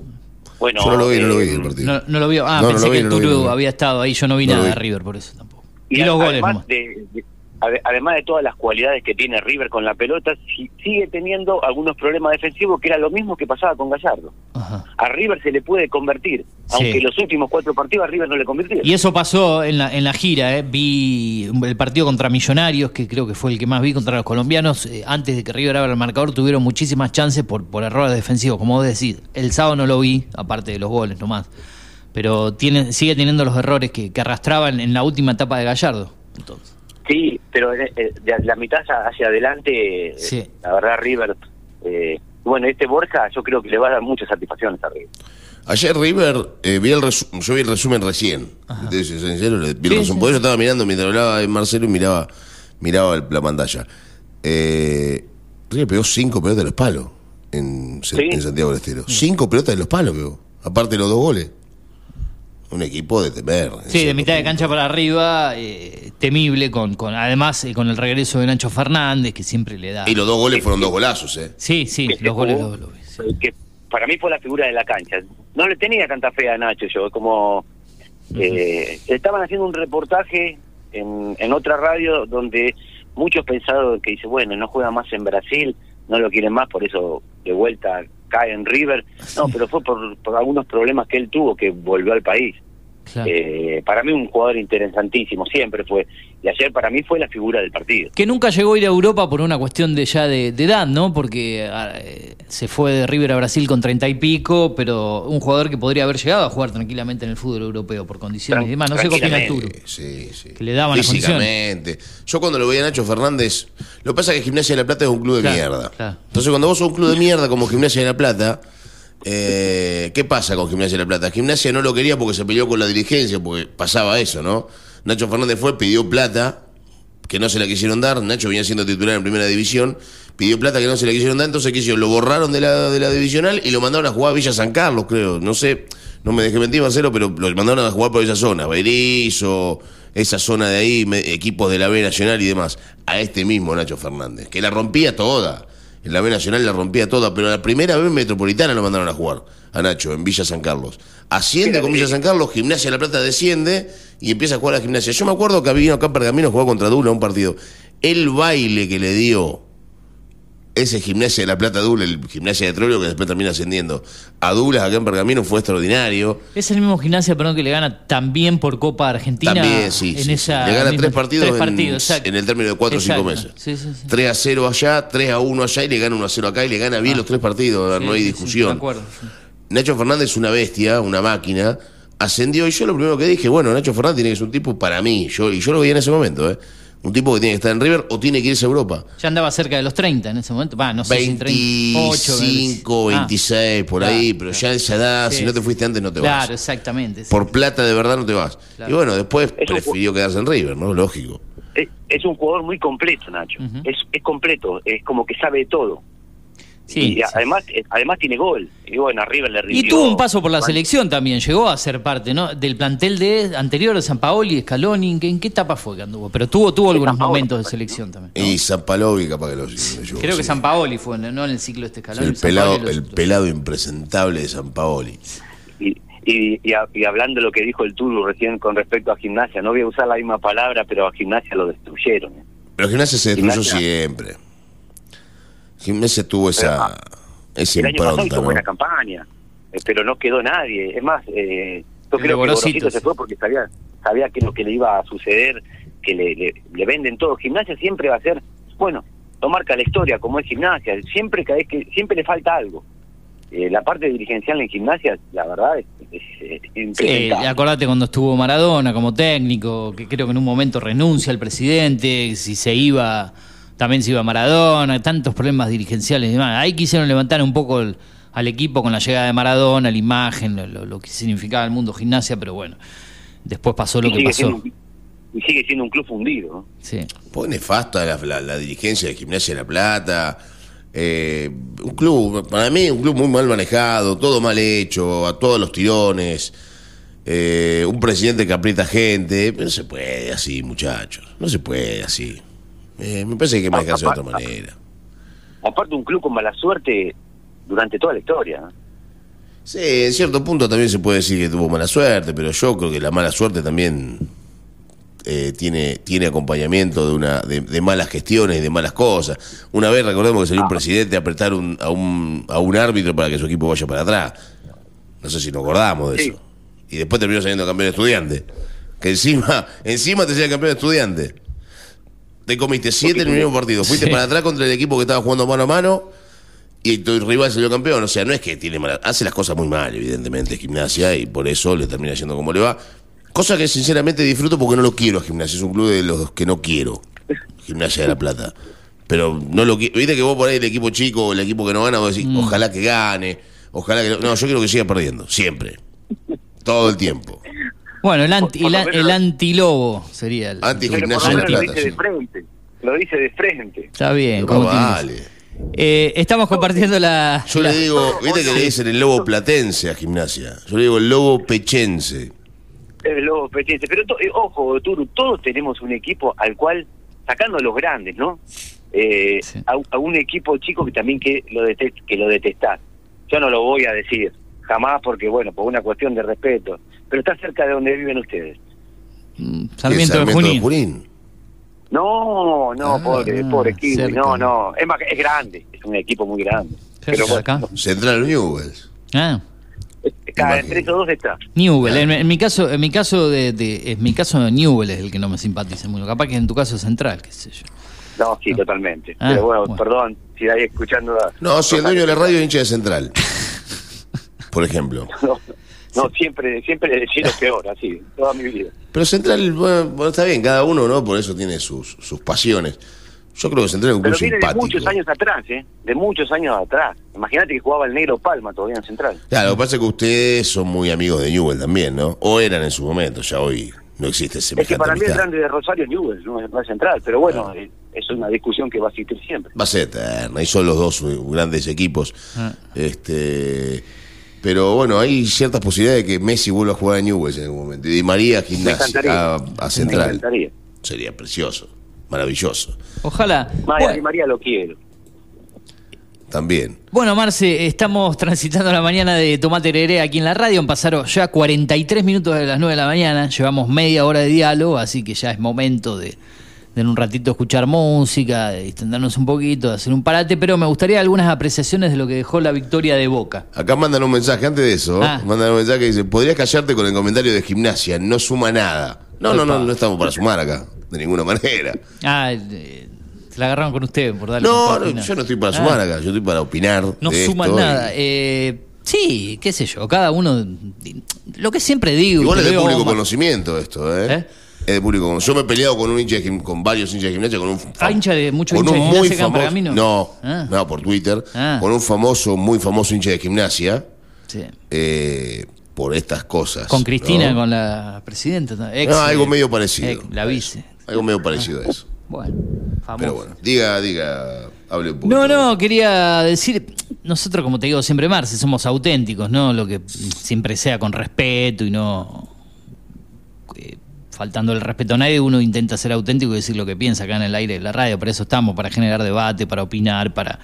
bueno. Yo no lo vi, no lo vi eh, el partido. No, no lo vio. Ah, No, no pensé lo vi, que no el Turu había estado ahí. Yo no vi nada vi. de River por eso tampoco. Y, Y, los goles además de, de- además de todas las cualidades que tiene River con la pelota, si- sigue teniendo algunos problemas defensivos que era lo mismo que pasaba con Gallardo. Ajá. A River se le puede convertir, Sí. aunque los últimos cuatro partidos a River no le convirtió. Y eso pasó en la, en la gira, ¿eh? vi el partido contra Millonarios, que creo que fue el que más vi contra los colombianos, eh, antes de que River abra el marcador, tuvieron muchísimas chances por, por errores defensivos, como vos decís. El sábado no lo vi, aparte de los goles nomás, pero tiene, sigue teniendo los errores que, que arrastraban en la última etapa de Gallardo. Entonces. Sí, pero eh, eh, de la mitad hacia, adelante, Sí. la verdad River, eh, bueno, este Borja yo creo que le va a dar muchas satisfacciones a River. Ayer River, eh, vi el resu- yo vi el resumen recién. Te soy sincero, le- vi el Sí, resumen. sí. Porque yo estaba mirando mientras hablaba de Marcelo y miraba, miraba el- la pantalla. Eh, River pegó cinco pelotas de los palos en, Sa- Sí. en Santiago del Estero. Cinco pelotas de los palos pegó. Aparte de los dos goles. Un equipo de temer. Sí, de mitad de cancha para arriba, eh, temible, con, con además eh, con el regreso de Nacho Fernández, que siempre le da... Y los dos goles fueron dos golazos, ¿eh? Sí, sí, los goles los, sí. que para mí fue la figura de la cancha. No le tenía tanta fe a Nacho yo, como eh, estaban haciendo un reportaje en, en otra radio donde muchos pensaron que dice, bueno, no juega más en Brasil, no lo quieren más, por eso de vuelta cae en River. No, pero fue por, por algunos problemas que él tuvo que volvió al país. Claro. Eh, para mí un jugador interesantísimo, siempre fue. Y ayer para mí fue la figura del partido. Que nunca llegó a ir a Europa por una cuestión de ya de, de edad, ¿no? Porque ah, eh, se fue de River a Brasil con treinta y pico, pero un jugador que podría haber llegado a jugar tranquilamente en el fútbol europeo por condiciones Tran- y demás. No sé tranquilamente. Arturo. Sí, sí. Que le daban las Físicamente. Yo cuando lo veía a Nacho Fernández, lo que pasa es que Gimnasia de la Plata es un club de Claro, mierda. claro. Entonces cuando vos sos un club de mierda como Gimnasia de la Plata, eh, ¿qué pasa con Gimnasia de la Plata? Gimnasia no lo quería porque se peleó con la dirigencia, porque pasaba eso, ¿no? Nacho Fernández fue, pidió plata, que no se la quisieron dar, Nacho venía siendo titular en primera división, pidió plata que no se la quisieron dar, entonces ¿qué hicieron? Lo borraron de la, de la divisional y lo mandaron a jugar a Villa San Carlos, creo, no sé, no me dejé mentir Marcelo, pero lo mandaron a jugar por esa zona, Berizo, esa zona de ahí, equipos de la B Nacional y demás, a este mismo Nacho Fernández, que la rompía toda. En la B Nacional la rompía toda, pero la primera vez Metropolitana lo mandaron a jugar a Nacho en Villa San Carlos. Asciende con Villa San Carlos, Gimnasia de La Plata desciende y empieza a jugar a la gimnasia. Yo me acuerdo que había acá en Pergamino jugaba contra Dula un partido. El baile que le dio ese Gimnasia de La Plata Dula, el Gimnasia de Trollo que después termina ascendiendo a Dula acá en Pergamino fue extraordinario. Es el mismo gimnasia, perdón, que le gana también por Copa Argentina. También, sí. en sí, esa. Le gana tres partidos, tres en- partidos, exacto. en, el término de cuatro o cinco meses. Sí, sí, sí. 3 a 0 allá, 3 a 1 allá y le gana 1 a 0 acá y le gana bien los tres partidos, no hay discusión. acuerdo. Nacho Fernández es una bestia, una máquina, ascendió y yo lo primero que dije, bueno, Nacho Fernández tiene que ser un tipo para mí, yo y yo lo veía en ese momento, ¿eh? Un tipo que tiene que estar en River o tiene que irse a Europa. Ya andaba cerca de los 30 en ese momento. Va, no sé si 38. 25, Ah, 26, por claro, ahí, pero ya a esa edad, Sí, si no te fuiste antes no te Claro, vas. exactamente. sí. Por plata de verdad no te vas. Claro. Y bueno, después Es un prefirió quedarse en River, ¿no? Lógico. Es, es un jugador muy completo, Nacho. Es, es completo, es como que sabe de todo. Sí, y sí. además eh, además tiene gol. Y bueno, River le rindió. Y tuvo un paso por la Bueno, selección también, llegó a ser parte ¿no? del plantel de anterior de San Paoli, Scaloni, ¿en qué, en qué etapa fue que anduvo? Pero tuvo, tuvo algunos San Paoli, momentos de selección también. ¿no? Y Zampalovi capaz que lo Creo que. San Paoli fue, no en el ciclo de este Scaloni. el San pelado, Paoli el pelado impresentable de San Paoli. Y, y, y, a- y hablando de lo que dijo el Turu recién con respecto a gimnasia, no voy a usar la misma palabra, pero a gimnasia lo destruyeron. ¿eh? Pero Gimnasia se destruyó Gimnasia. siempre. Gimnasia tuvo esa, esa el año pasado impronta, hizo ¿no? buena campaña, eh, pero no quedó nadie. Es más, eh, yo creo que Gorosito, se sí. fue porque sabía sabía que lo que le iba a suceder, que le, le, le venden todo. Gimnasia siempre va a ser, bueno, no marca la historia como es gimnasia, siempre cada vez que siempre le falta algo. Eh, la parte dirigencial en gimnasia, la verdad, es, es, es Sí, acordate cuando estuvo Maradona como técnico, que creo que en un momento renuncia el presidente, si se iba, también se iba Maradona, tantos problemas dirigenciales y demás. Ahí quisieron levantar un poco el- al equipo con la llegada de Maradona, la imagen, lo, lo- lo que significaba el mundo gimnasia, pero bueno, después pasó lo que pasó. un, y sigue siendo un club fundido. ¿no? Sí. Fue nefasta la, la- la dirigencia de Gimnasia de La Plata. Eh, un club, para mí, un club muy mal manejado, todo mal hecho, a todos los tirones. Eh, un presidente que aprieta gente. No se puede así, muchachos. No se puede así. Eh, me parece que hay que manejarse de otra manera. Aparte, un club con mala suerte durante toda la historia. ¿no? Sí, en cierto punto también se puede decir que tuvo mala suerte, pero yo creo que la mala suerte también eh, tiene, tiene acompañamiento de, una, de, de malas gestiones y de malas cosas. Una vez recordemos que salió un presidente a apretar un- a, un, a un árbitro para que su equipo vaya para atrás. No sé si nos acordamos de Sí. eso. Y después terminó saliendo campeón de estudiante. Que encima, encima te salía campeón de estudiante. Te comiste siete en el mismo partido. Fuiste Sí. para atrás contra el equipo que estaba jugando mano a mano y tu rival salió campeón. O sea, no es que tiene mala. Hace las cosas muy mal, evidentemente, gimnasia, y por eso le termina yendo como le va. Cosa que sinceramente disfruto porque no lo quiero a gimnasia. Es un club de los que no quiero. Gimnasia de la Plata. Pero no lo quiero. Viste que vos por ahí el equipo chico el equipo que no gana, vos decís, ojalá que gane. Ojalá que no. No, yo quiero que siga perdiendo. Siempre. Todo el tiempo. Bueno, el, anti, Por- por el, antilobo sería el. Anti- Pero por Gimnasia lo de menos lo Plata, dice de frente. Lo dice de frente. Está bien, No vale. Eh, estamos compartiendo la. Yo la- le digo, viste que le dicen el lobo platense a gimnasia. Yo le digo el lobo pechense. El lobo pechense. Pero to- eh, ojo, Turu, todos tenemos un equipo al cual, sacando a los grandes, ¿no? Eh, Sí. a, a un equipo chico que también que lo, detest, que lo detestás. Yo no lo voy a decir, jamás, porque, bueno, por una cuestión de respeto. Pero está cerca de donde viven ustedes. Mm, Sarmiento, de Junín. Junín. No, no, Ah, pobre, pobre Kiwi, cerca. no, no. Es, más, es grande, es un equipo muy grande. Pero de bueno, acá. Central Newells. Ah, cada tres o dos está. Newell. En, en mi caso, en mi caso de, de- en mi caso Newell es el que no me simpatiza mucho. Capaz que en tu caso central, qué sé yo. No, sí, totalmente. Ah, Pero bueno, bueno. perdón, si ahí escuchando... a- No, si el dueño de la radio es hincha de Central. Por ejemplo. No, no, siempre, siempre decir lo peor, así, toda mi vida. Pero Central, bueno, bueno, está bien, cada uno, ¿no? Por eso tiene sus, sus pasiones. Yo creo que Central es un club Pero viene de simpático. muchos años atrás, ¿eh? De muchos años atrás. Imagínate que jugaba el Negro Palma todavía en Central. Claro, lo que pasa es que ustedes son muy amigos de Newell también, ¿no? O eran en su momento, ya hoy no existe Es que para mí el amistad. grande de Rosario es Newell, no es Central. Pero bueno, eh, es una discusión que va a existir siempre. Va a ser eterna, y son los dos grandes equipos. Ah. Este, pero bueno, hay ciertas posibilidades de que Messi vuelva a jugar a Newell's en algún momento. Y Di María a Gimnasia, a, a Me Central. encantaría. Sería precioso, maravilloso. Ojalá. María, Bueno, María lo quiero. También. Bueno, Marce, estamos transitando la mañana de Tomate Hereré aquí en la radio. Pasaron ya 43 minutos de las 9 de la mañana. Llevamos media hora de diálogo, así que ya es momento de, de en un ratito escuchar música, de distendernos un poquito, hacer un parate. Pero me gustaría algunas apreciaciones de lo que dejó la victoria de Boca. Acá mandan un mensaje, antes de eso, Ah. mandan un mensaje que dice, podrías callarte con el comentario de gimnasia, no suma nada. No, no, no, no estamos para sumar acá, de ninguna manera. Ah, eh, se la agarraron con usted por darle No, no, yo no estoy para Ah. sumar acá, yo estoy para opinar. No de esto y- nada. Eh, sí, qué sé yo, cada uno. Lo que siempre digo. Igual es de público conocimiento esto, ¿eh? ¿Eh? Es de público. Yo me he peleado con un hincha de gim- con varios hinchas de gimnasia, con un Ah, hincha de- mucho con hincha de un gimnasia muy acá en famoso, Pergamino. No, Ah. no, por Twitter, Ah. con un famoso, muy famoso hincha de gimnasia, Sí. eh, por estas cosas. Con Cristina, ¿no? con la presidenta. ¿no? Ex, No, algo eh, medio parecido. ex, la vice. Algo medio parecido a eso. Bueno, famoso. Pero bueno, diga, diga, hable un poquito. No, no, quería decir, nosotros como te digo siempre, Marce, somos auténticos, ¿no? Lo que siempre sea con respeto y no faltando el respeto a nadie, uno intenta ser auténtico y decir lo que piensa acá en el aire de la radio, para eso estamos, para generar debate, para opinar, para,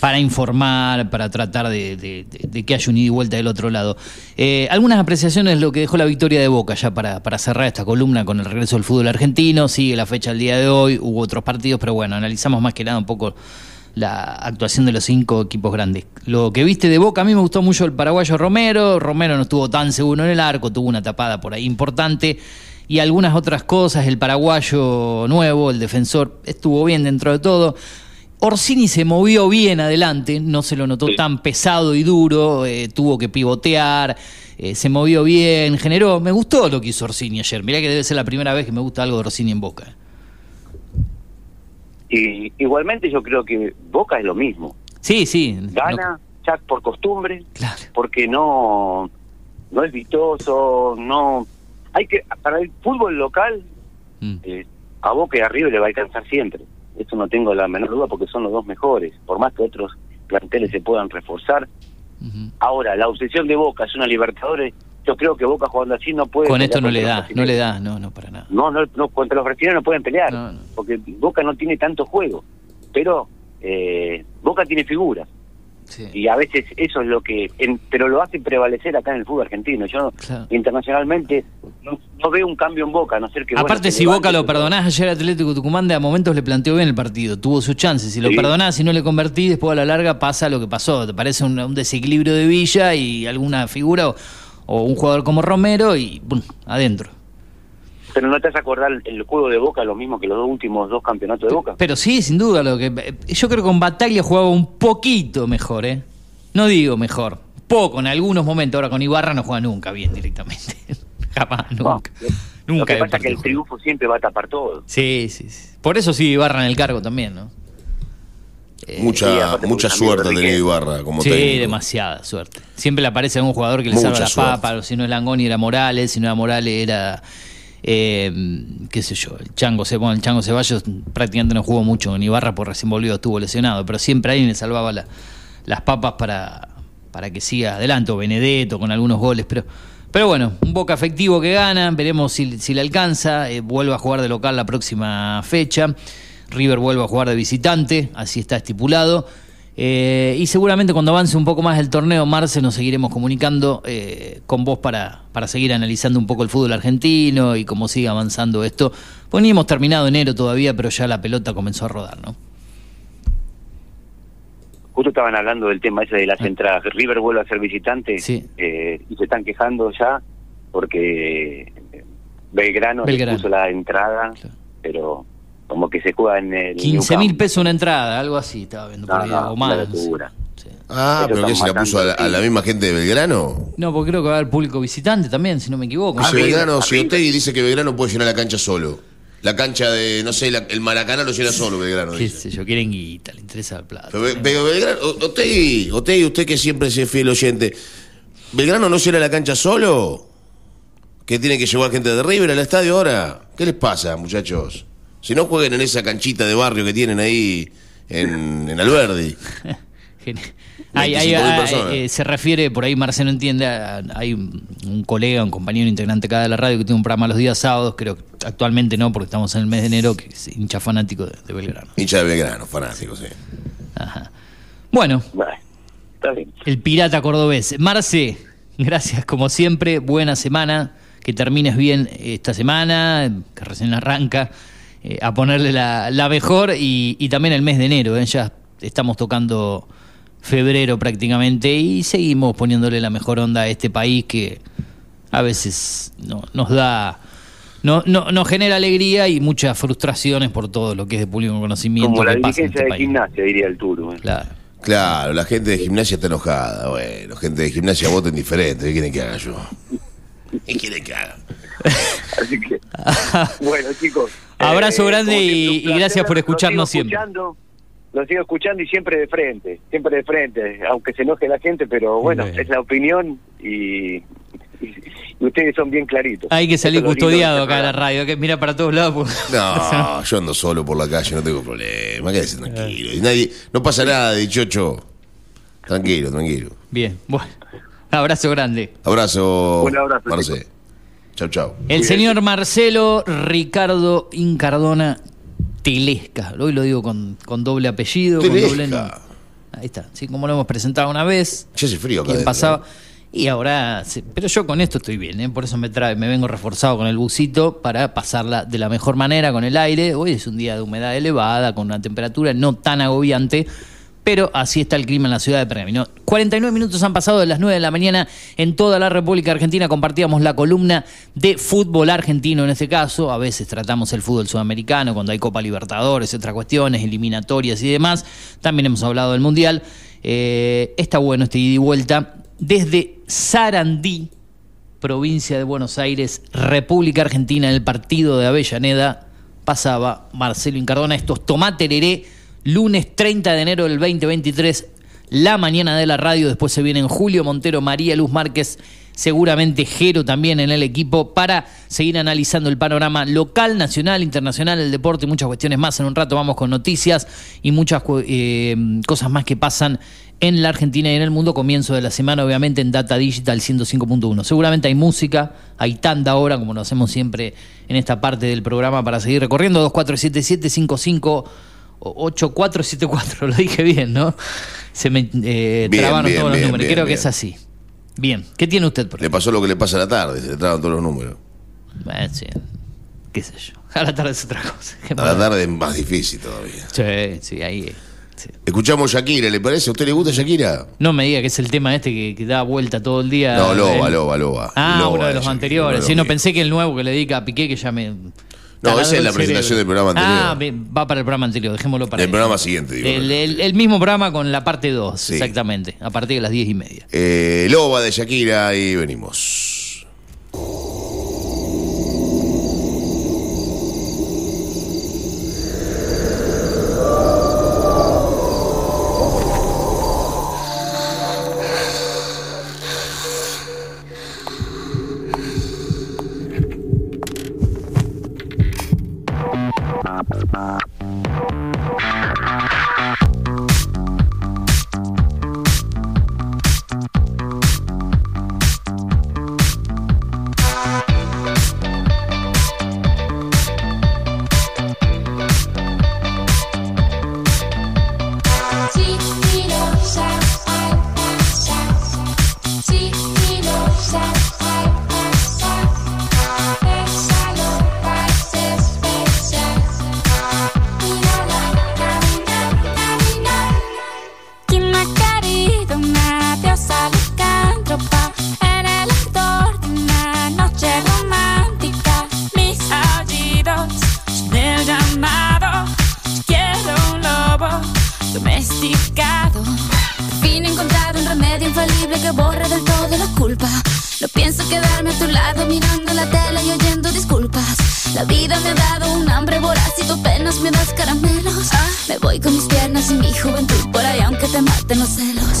para informar, para tratar de, de- de- que haya un ida y vuelta del otro lado. Eh, algunas apreciaciones lo que dejó la victoria de Boca ya para, para cerrar esta columna con el regreso del fútbol argentino, sigue la fecha el día de hoy, hubo otros partidos, pero bueno, analizamos más que nada un poco la actuación de los cinco equipos grandes. Lo que viste de Boca, a mí me gustó mucho el paraguayo Romero, Romero no estuvo tan seguro en el arco, tuvo una tapada por ahí importante y algunas otras cosas, el paraguayo nuevo, el defensor, estuvo bien dentro de todo. Orsini se movió bien adelante, no se lo notó Sí. tan pesado y duro, eh, tuvo que pivotear, eh, se movió bien, generó. Me gustó lo que hizo Orsini ayer. Mirá que debe ser la primera vez que me gusta algo de Orsini en Boca. Y igualmente yo creo que Boca es lo mismo. Sí, sí. Gana ya por costumbre, Claro. porque no no es vistoso, no hay que para el fútbol local Mm. eh, a Boca y a River le va a alcanzar siempre. eso no tengo la menor duda porque son los dos mejores, por más que otros planteles se puedan reforzar. Ahora, la obsesión de Boca es una Libertadores, yo creo que Boca jugando así no puede... Con esto no le da, no le da, no, no, para nada. No, no, no, contra los brasileños no pueden pelear, No, no. porque Boca no tiene tanto juego, pero eh, Boca tiene figuras. Sí. y a veces eso es lo que en- pero lo hace prevalecer acá en el fútbol argentino yo Claro. internacionalmente no, no veo un cambio en Boca a no ser que Aparte, si levante, Boca lo perdonás, ayer Atlético Tucumán de a momentos le planteó bien el partido, tuvo sus chances. Si lo Sí. perdonás y no le convertís, después a la larga pasa lo que pasó. Te parece un, un desequilibrio de Villa y alguna figura o, o un jugador como Romero y ¡pum! adentro. Pero no te vas a acordar el juego de Boca lo mismo que los dos últimos dos campeonatos de Boca Pero sí, sin duda, lo que eh, yo creo que con Bataglia jugaba un poquito mejor, ¿eh? No digo mejor, poco en algunos momentos. Ahora con Ibarra no juega nunca bien directamente. Jamás, No, nunca. lo nunca que pasa es que el triunfo siempre va a tapar todo Sí, sí, sí. Por eso sí Ibarra en el cargo también, ¿no? sí, mucha mucha suerte ha de tenido. Ibarra como Sí, técnico. demasiada suerte. Siempre le aparece a un jugador que le Mucha salva la suerte. papa, si no es Langoni era Morales, si no era Morales era eh, qué sé yo, el Chango bueno, Chango Ceballos prácticamente no jugó mucho en Ibarra por recién volvió, estuvo lesionado, pero siempre alguien le salvaba la- las papas para, para que siga adelante, o Benedetto con algunos goles, pero pero bueno, un Boca efectivo que gana, veremos si, si le alcanza, eh, vuelve a jugar de local la próxima fecha, River vuelve a jugar de visitante, así está estipulado. Eh, y seguramente cuando avance un poco más el torneo, Marce, nos seguiremos comunicando eh, con vos para, para seguir analizando un poco el fútbol argentino y cómo sigue avanzando esto. Pues ni hemos terminado enero todavía, pero ya la pelota comenzó a rodar, ¿no? justo estaban hablando del tema ese de las entradas River vuelve a ser visitante Ah. Sí. eh, y se están quejando ya porque eh, Belgrano, Belgrano. puso la entrada Claro. pero como que se juega en el 15 mil pesos una entrada, algo así, estaba viendo por No, ahí, no, o más. una locura. Sí. Ah, Ellos pero que se la puso a la, a misma gente de Belgrano. No, porque creo que va a haber público visitante también, si no me equivoco. Dice Arriba, Belgrano, si. Otegui dice que Belgrano puede llenar la cancha solo. La cancha de, no sé, la- el Maracaná lo llena solo Belgrano. Qué Dice. sé yo, quieren guita, le interesa la plata. Pero, pero Belgrano, Otegui, Otegui, usted que siempre es fiel oyente, ¿Belgrano no llena la cancha solo? ¿Que tiene que llevar gente de River al estadio ahora? ¿Qué les pasa, muchachos? Si no jueguen en esa canchita de barrio que tienen ahí en, en Alberdi. Geni- Hay- hay- 25.000 hay- personas. eh, se refiere, por ahí Marcelo entiende, a- hay un, colega, un compañero integrante acá de la radio que tiene un programa los días sábados, creo que actualmente no, porque estamos en el mes de enero, que es hincha fanático de, de Belgrano. Hincha de Belgrano, fanático, sí. Ajá. Bueno, Bueno, está bien el pirata cordobés. Marce, gracias como siempre, buena semana, que termines bien esta semana, que recién arranca, eh, a ponerle la, la mejor y, y también el mes de enero, eh, ya estamos tocando febrero prácticamente y seguimos poniéndole la mejor onda a este país que a veces no, nos da... No, no, nos genera alegría y muchas frustraciones por todo lo que es de público conocimiento como la que pasa en dirigencia este de país. gimnasia diría el Turo eh. Claro. Claro, la gente de gimnasia está enojada. Bueno, gente de gimnasia voten diferente. ¿Qué quieren que haga yo? ¿Qué quieren que haga? así que bueno chicos Abrazo eh, grande como y- gracias por Lo escucharnos sigo siempre. escuchando, lo sigo escuchando y siempre de frente siempre de frente aunque se enoje la gente pero bueno Bien. es la opinión y, y- y ustedes son bien claritos Hay que salir custodiado este acá de la radio, hay que mira para todos lados. porque- No, yo ando solo por la calle, no tengo problema. Quédese tranquilo. Y nadie, no pasa nada, dichocho. Tranquilo, tranquilo. Bien, bueno. Abrazo grande. Abrazo, Un abrazo, Marce. Chau, chau. El señor Marcelo Ricardo Incardona Telesca. Hoy lo digo con, con doble apellido, con Telesca. doble nombre. Ahí está, sí, como lo hemos presentado una vez. Ya hace frío acá ¿Quién adentro, pasaba? Y ahora, pero yo con esto estoy bien, ¿eh? por eso me trae, me vengo reforzado con el busito para pasarla de la mejor manera con el aire. Hoy es un día de humedad elevada, con una temperatura no tan agobiante, pero así está el clima en la ciudad de Pergamino. 49 minutos han pasado de las 9 de la mañana en toda la República Argentina. Compartíamos la columna de fútbol argentino en este caso. A veces tratamos el fútbol sudamericano cuando hay Copa Libertadores, otras cuestiones, eliminatorias y demás. También hemos hablado del Mundial. Eh, está bueno este ida y vuelta desde Sarandí, provincia de Buenos Aires, República Argentina, en el partido de Avellaneda, pasaba Marcelo Incardona. Esto es Tomá Tereré, lunes 30 de enero del 2023, la mañana de la radio. Después se vienen Julio Montero, María Luz Márquez, seguramente Jero también en el equipo para seguir analizando el panorama local, nacional, internacional, el deporte y muchas cuestiones más. En un rato vamos con noticias y muchas eh, cosas más que pasan en la Argentina y en el mundo. Comienzo de la semana, obviamente, en Data Digital 105.1. Seguramente hay música, hay tanta hora, como lo hacemos siempre en esta parte del programa, para seguir recorriendo. 2477 55 8474, lo dije bien, ¿no? Se me eh, trabaron todos los números. Creo que es así. Bien, ¿qué tiene usted por Le pasó lo que le pasa a la tarde, se le traban todos los números. Bueno, sí, qué sé yo. A la tarde es otra cosa. A la tarde es más difícil todavía. Sí, sí, ahí Escuchamos Shakira, ¿le parece? ¿A usted le gusta Shakira? No me diga que es el tema este que, da vuelta todo el día. No, Loba, Loba, Loba. Ah, uno de los anteriores. Sí, no pensé que el nuevo que le dedica a Piqué, que ya me no, esa es la presentación del programa anterior. Ah, va para el programa anterior, dejémoslo para el programa siguiente, digo. El, mismo programa con la parte 2, exactamente, a partir de las diez y media. Eh, Loba de Shakira y venimos. pienso quedarme a tu lado mirando la tele y oyendo disculpas. La vida me ha dado un hambre voraz y tú penas me das caramelos. Ah, me voy con mis piernas y mi juventud por ahí aunque te maten los celos.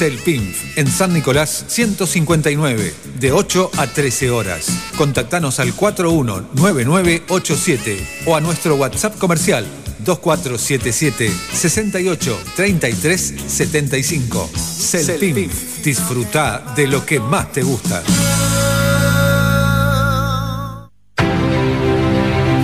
Celpinf, en San Nicolás 159, de 8 a 13 horas. Contactanos al 419987 o a nuestro WhatsApp comercial 2477 68 33 75. Celpinf, disfruta de lo que más te gusta.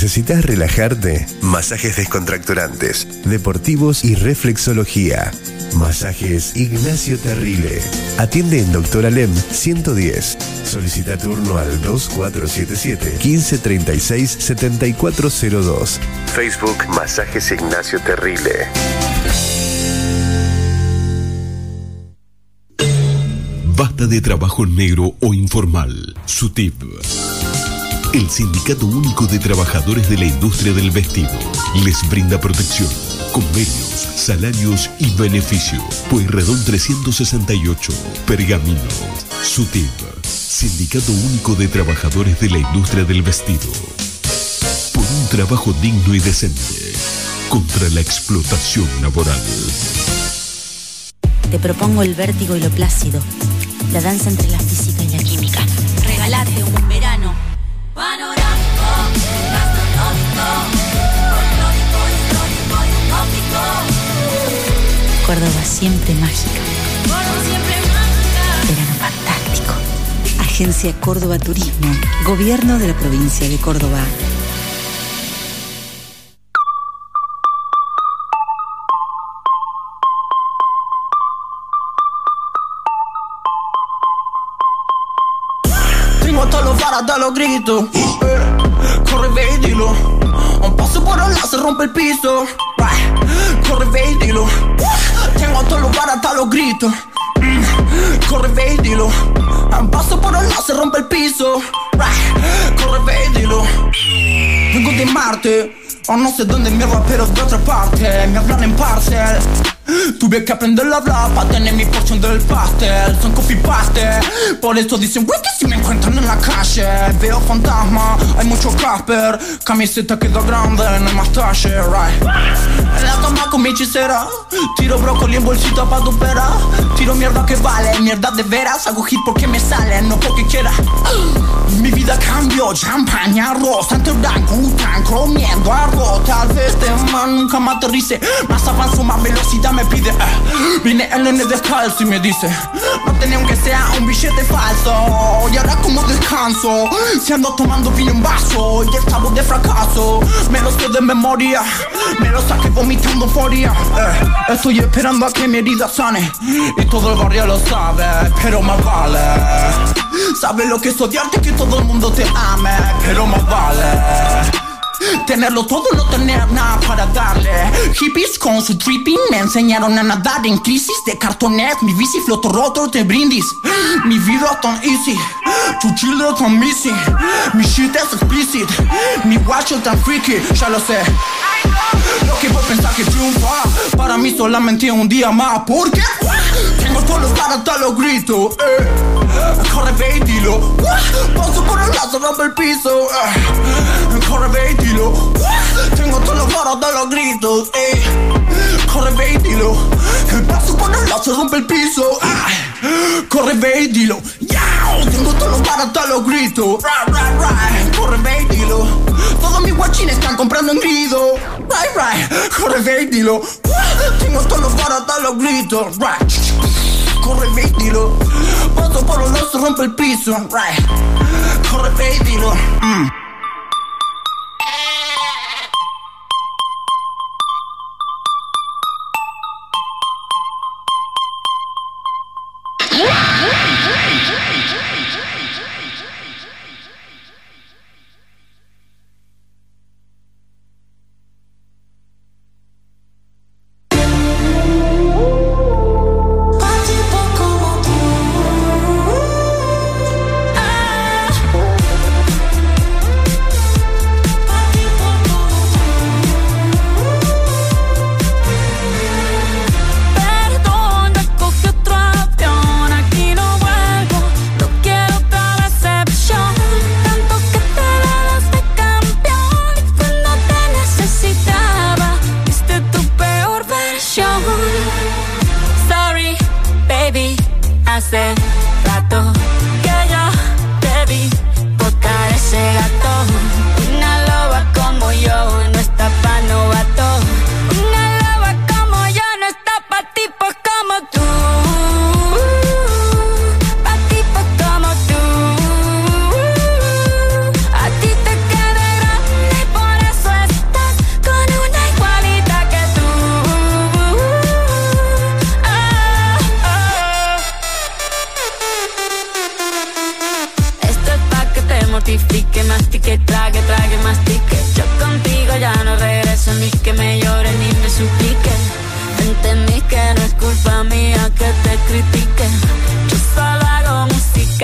¿Necesitas relajarte? Masajes descontracturantes, deportivos y reflexología. Masajes Ignacio Terrile. Atiende en Doctor Alem 110. Solicita turno al 2477 1536 7402. Facebook Masajes Ignacio Terrile. Basta de trabajo negro o informal. SUTIP. El Sindicato Único de Trabajadores de la Industria del Vestido les brinda protección, convenios, salarios y beneficio. Pueyrredón 368, Pergamino. SUTIP. Sindicato Único de Trabajadores de la Industria del Vestido. Por un trabajo digno y decente. Contra la explotación laboral. Te propongo el vértigo y lo plácido. La danza entre la física y la química. Regalate un verano panorámico, gastronómico, folclórico, histórico y utópico. Córdoba siempre mágica. Córdoba siempre mágica. Verano fantástico. Agencia Córdoba Turismo. Gobierno de la provincia de Córdoba. Te lo farà te lo grito. Eh, Corre vedilo. Un passo por là se rompe il piso. Eh, Corre vedilo. Tengo te lo farà te lo grito. Mm, Corre vedilo. Un passo por là se rompe il piso eh, Corre vedilo Vengo de Marte o no sé dónde mierda, pero de otra parte Me hablan en parcel Tuve que aprender a hablar para tener mi porción del pastel. Son copy paste. Por eso dicen, güey, que si me encuentran en la calle. Veo fantasma, hay mucho Casper. Camiseta queda grande, no hay más talle, right. En la cama con mi hechicera. Tiro brócoli en bolsita pa' tu pera. Tiro mierda que vale, mierda de veras. Hago hit porque me sale, no porque quiera. Mi vida cambió, champaña, arroz, anteodan, gután, comiendo arroz. Tal vez este man nunca me aterrice. Más avanzo, más velocidad me pide. eh. Vine el nene descalzo y me dice: No tenía aunque sea un billete falso. Y ahora como descanso, si ando tomando vino en vaso y estamos de fracaso. Me lo sé de memoria, me lo saqué vomitando euforia. Eh, estoy esperando a que mi herida sane y todo el barrio lo sabe, pero más vale. Sabes lo que es odiarte que todo el mundo te ame, pero más vale. Tenerlo todo, no tener nada para darle. Hippies con su tripping me enseñaron a nadar en crisis de cartones. Mi bici floto roto de brindis. Mi vida tan easy, tu chile tan missing. Mi shit es explicit, mi guacho tan freaky, ya lo sé. Lo que vos pensás que triunfa, para mí solamente un día más. Porque tengo todos los para hasta los gritos. Eh. Corre, ve y dilo. Paso por el lazo, rompe el piso. Eh. Corre, ve y dilo. Tengo todos los para hasta los gritos. Eh. Corre, ve y dilo. Paso por el lazo, rompe el piso. Ah. Corre, ve y dilo. Yao, Tengo todos los para hasta los gritos. Right, right, right. Corre, ve y dilo. Todos mis guachines están comprando en grido. Right, right. Corre, ve y dilo. Tengo todos los para hasta los gritos. Right. Corre, ve y dilo. Paso por los lados, rompe el piso. Right. Corre, ve y dilo. Mm.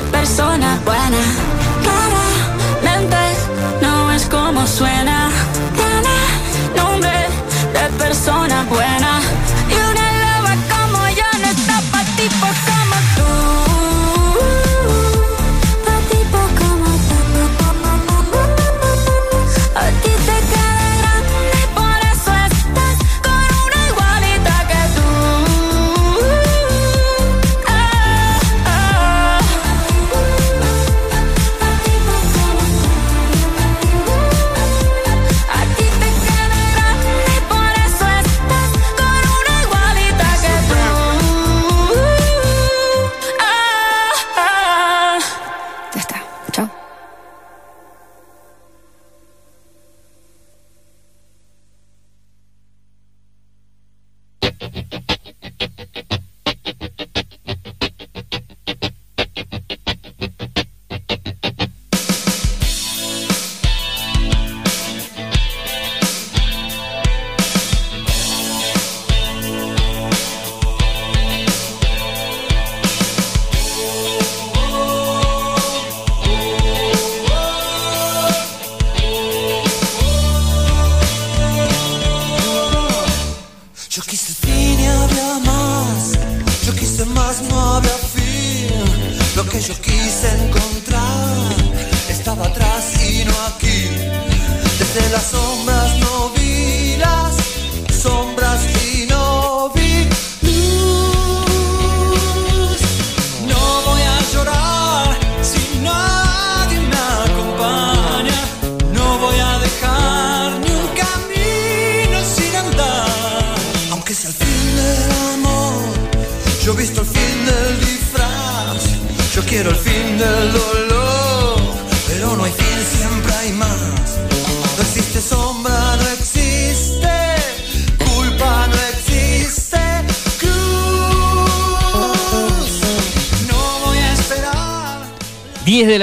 de persona buena. Claramente no es como suena. Tiene nombre de persona buena.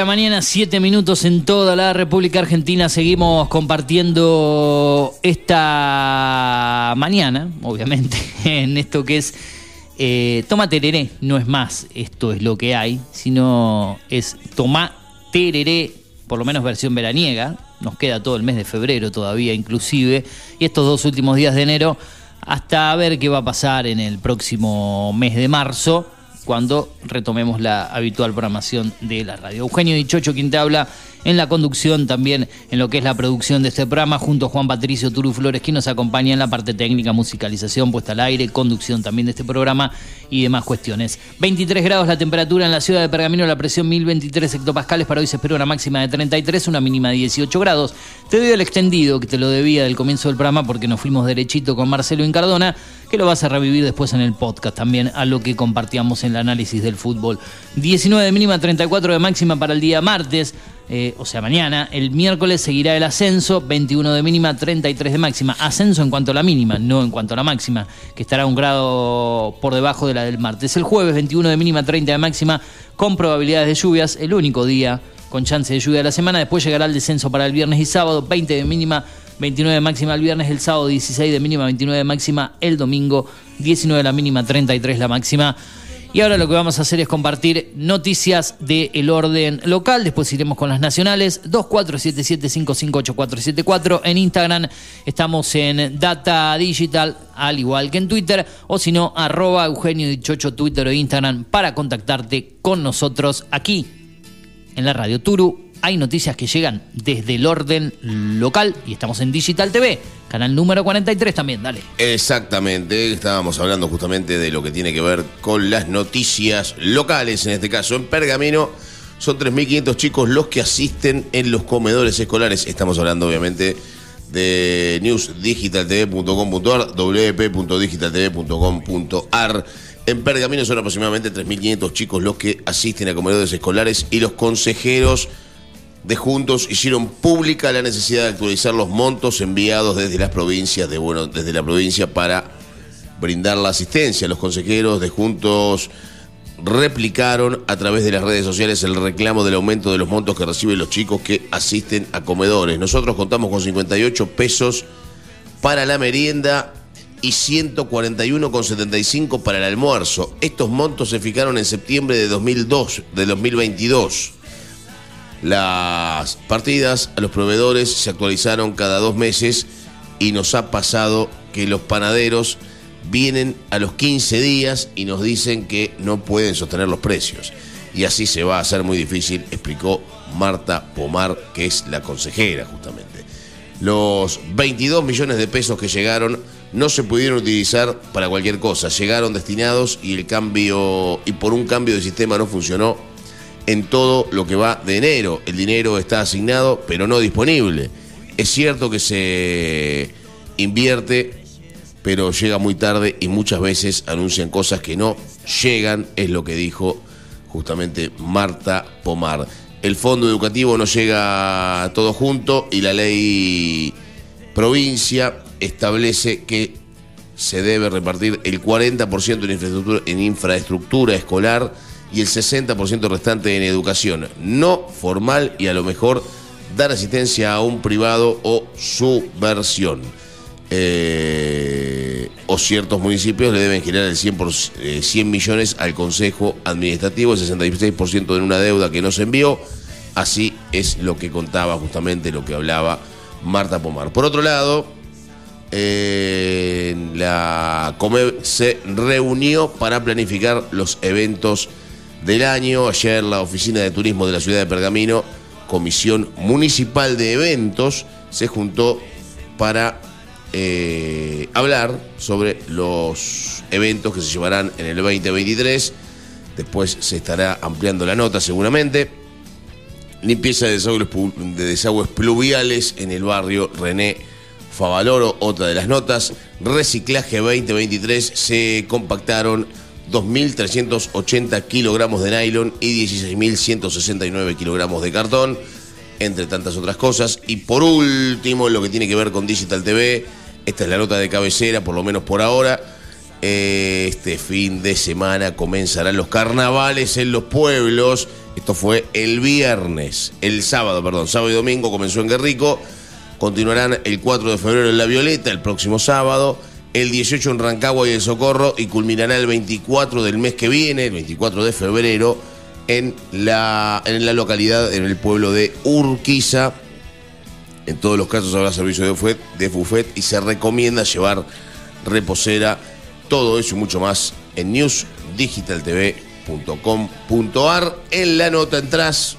Mañana, 7 minutos en toda la República Argentina. Seguimos compartiendo esta mañana, obviamente, en esto que es eh, Toma Tereré. No es más, esto es lo que hay, sino es Toma Tereré, por lo menos versión veraniega. Nos queda todo el mes de febrero todavía, inclusive. Y estos dos últimos días de enero, hasta ver qué va a pasar en el próximo mes de marzo cuando retomemos la habitual programación de la radio. Eugenio Dichocho, quien te habla en la conducción, también en lo que es la producción de este programa, junto a Juan Patricio Turu Flores, quien nos acompaña en la parte técnica, musicalización, puesta al aire, conducción también de este programa y demás cuestiones. 23 grados la temperatura en la ciudad de Pergamino, la presión 1023 hectopascales, para hoy se espera una máxima de 33, una mínima de 18 grados. Te doy el extendido que te lo debía del comienzo del programa porque nos fuimos derechito con Marcelo Incardona, que lo vas a revivir después en el podcast también a lo que compartíamos en el análisis del fútbol. 19 de mínima, 34 de máxima para el día martes. Eh, o sea, mañana, el miércoles seguirá el ascenso, 21 de mínima, 33 de máxima. Ascenso en cuanto a la mínima, no en cuanto a la máxima, que estará un grado por debajo de la del martes. El jueves, 21 de mínima, 30 de máxima, con probabilidades de lluvias, el único día con chance de lluvia de la semana. Después llegará el descenso para el viernes y sábado, 20 de mínima, 29 de máxima el viernes, el sábado 16 de mínima, 29 de máxima el domingo, 19 de la mínima, 33 la máxima. Y ahora lo que vamos a hacer es compartir noticias del orden local. Después iremos con las nacionales. 2477558474. En Instagram estamos en Data Digital, al igual que en Twitter. O si no, arroba Eugenio Dichocho, Twitter o Instagram para contactarte con nosotros aquí en la Radio Turu. Hay noticias que llegan desde el orden local y estamos en Digital TV, canal número 43 también. Dale. Exactamente, estábamos hablando justamente de lo que tiene que ver con las noticias locales, en este caso en Pergamino. Son 3.500 chicos los que asisten en los comedores escolares. Estamos hablando obviamente de newsdigitaltv.com.ar, wp.digitaltv.com.ar. En Pergamino son aproximadamente 3.500 chicos los que asisten a comedores escolares y los consejeros de Juntos hicieron pública la necesidad de actualizar los montos enviados desde las provincias de bueno, desde la provincia para brindar la asistencia. Los consejeros de Juntos replicaron a través de las redes sociales el reclamo del aumento de los montos que reciben los chicos que asisten a comedores. Nosotros contamos con 58 pesos para la merienda y 141,75 para el almuerzo. Estos montos se fijaron en septiembre de 2002, de 2022. Las partidas a los proveedores se actualizaron cada dos meses y nos ha pasado que los panaderos vienen a los 15 días y nos dicen que no pueden sostener los precios. Y así se va a hacer muy difícil, explicó Marta Pomar, que es la consejera justamente. Los 22 millones de pesos que llegaron no se pudieron utilizar para cualquier cosa, llegaron destinados y el cambio y por un cambio de sistema no funcionó en todo lo que va de enero. El dinero está asignado, pero no disponible. Es cierto que se invierte, pero llega muy tarde y muchas veces anuncian cosas que no llegan, es lo que dijo justamente Marta Pomar. El fondo educativo no llega todo junto y la ley provincia establece que se debe repartir el 40% en infraestructura, en infraestructura escolar y el 60% restante en educación no formal y a lo mejor dar asistencia a un privado o subversión. Eh, o ciertos municipios le deben girar el 100, por, eh, 100 millones al Consejo Administrativo, el 66% en una deuda que no se envió. Así es lo que contaba justamente lo que hablaba Marta Pomar. Por otro lado, eh, la COMEB se reunió para planificar los eventos del año. Ayer la Oficina de Turismo de la Ciudad de Pergamino, Comisión Municipal de Eventos, se juntó para eh, hablar sobre los eventos que se llevarán en el 2023. Después se estará ampliando la nota seguramente. Limpieza de desagües, de desagües pluviales en el barrio René Favaloro, otra de las notas. Reciclaje 2023 se compactaron 2.380 kilogramos de nylon y 16.169 kilogramos de cartón, entre tantas otras cosas. Y por último, lo que tiene que ver con Digital TV, esta es la nota de cabecera, por lo menos por ahora. Eh, Este fin de semana comenzarán los carnavales en los pueblos. Esto fue el viernes, el sábado, perdón, sábado y domingo comenzó en Guerrico. Continuarán el 4 de febrero en La Violeta, el próximo sábado, el 18 en Rancagua y El Socorro y culminará el 24 del mes que viene, el 24 de febrero, en la, en la localidad, en el pueblo de Urquiza. En todos los casos habrá servicio de buffet, y se recomienda llevar reposera. Todo eso y mucho más en newsdigitaltv.com.ar. En la nota entras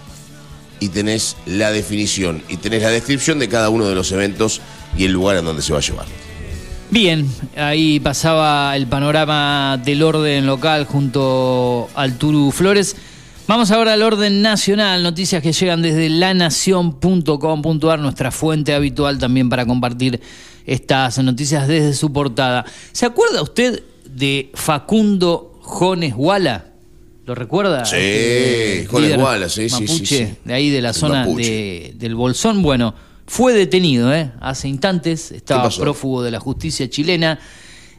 y tenés la definición y tenés la descripción de cada uno de los eventos y el lugar en donde se va a llevar. Bien, ahí pasaba el panorama del orden local junto al Turu Flores. Vamos ahora al orden nacional, noticias que llegan desde lanación.com.ar, nuestra fuente habitual también para compartir estas noticias desde su portada. ¿Se acuerda usted de Facundo Jones Wala? ¿Lo recuerda? Sí, Jones Wala, sí, sí, sí, mapuche, sí. De ahí de la El zona mapuche. de- del Bolsón. Bueno, fue detenido ¿eh? hace instantes, estaba prófugo de la justicia chilena.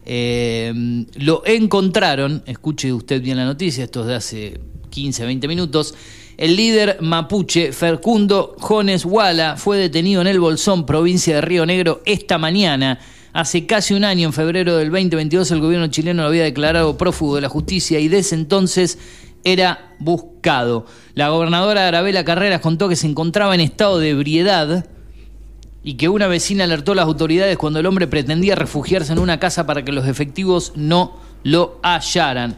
Eh, lo encontraron, escuche usted bien la noticia, esto es de hace 15, 20 minutos. El líder mapuche Facundo Jones Wala fue detenido en el Bolsón, provincia de Río Negro, esta mañana. Hace casi un año, en febrero del 2022, el gobierno chileno lo había declarado prófugo de la justicia y desde entonces era buscado. La gobernadora Arabela Carreras contó que se encontraba en estado de ebriedad y que una vecina alertó a las autoridades cuando el hombre pretendía refugiarse en una casa para que los efectivos no lo hallaran.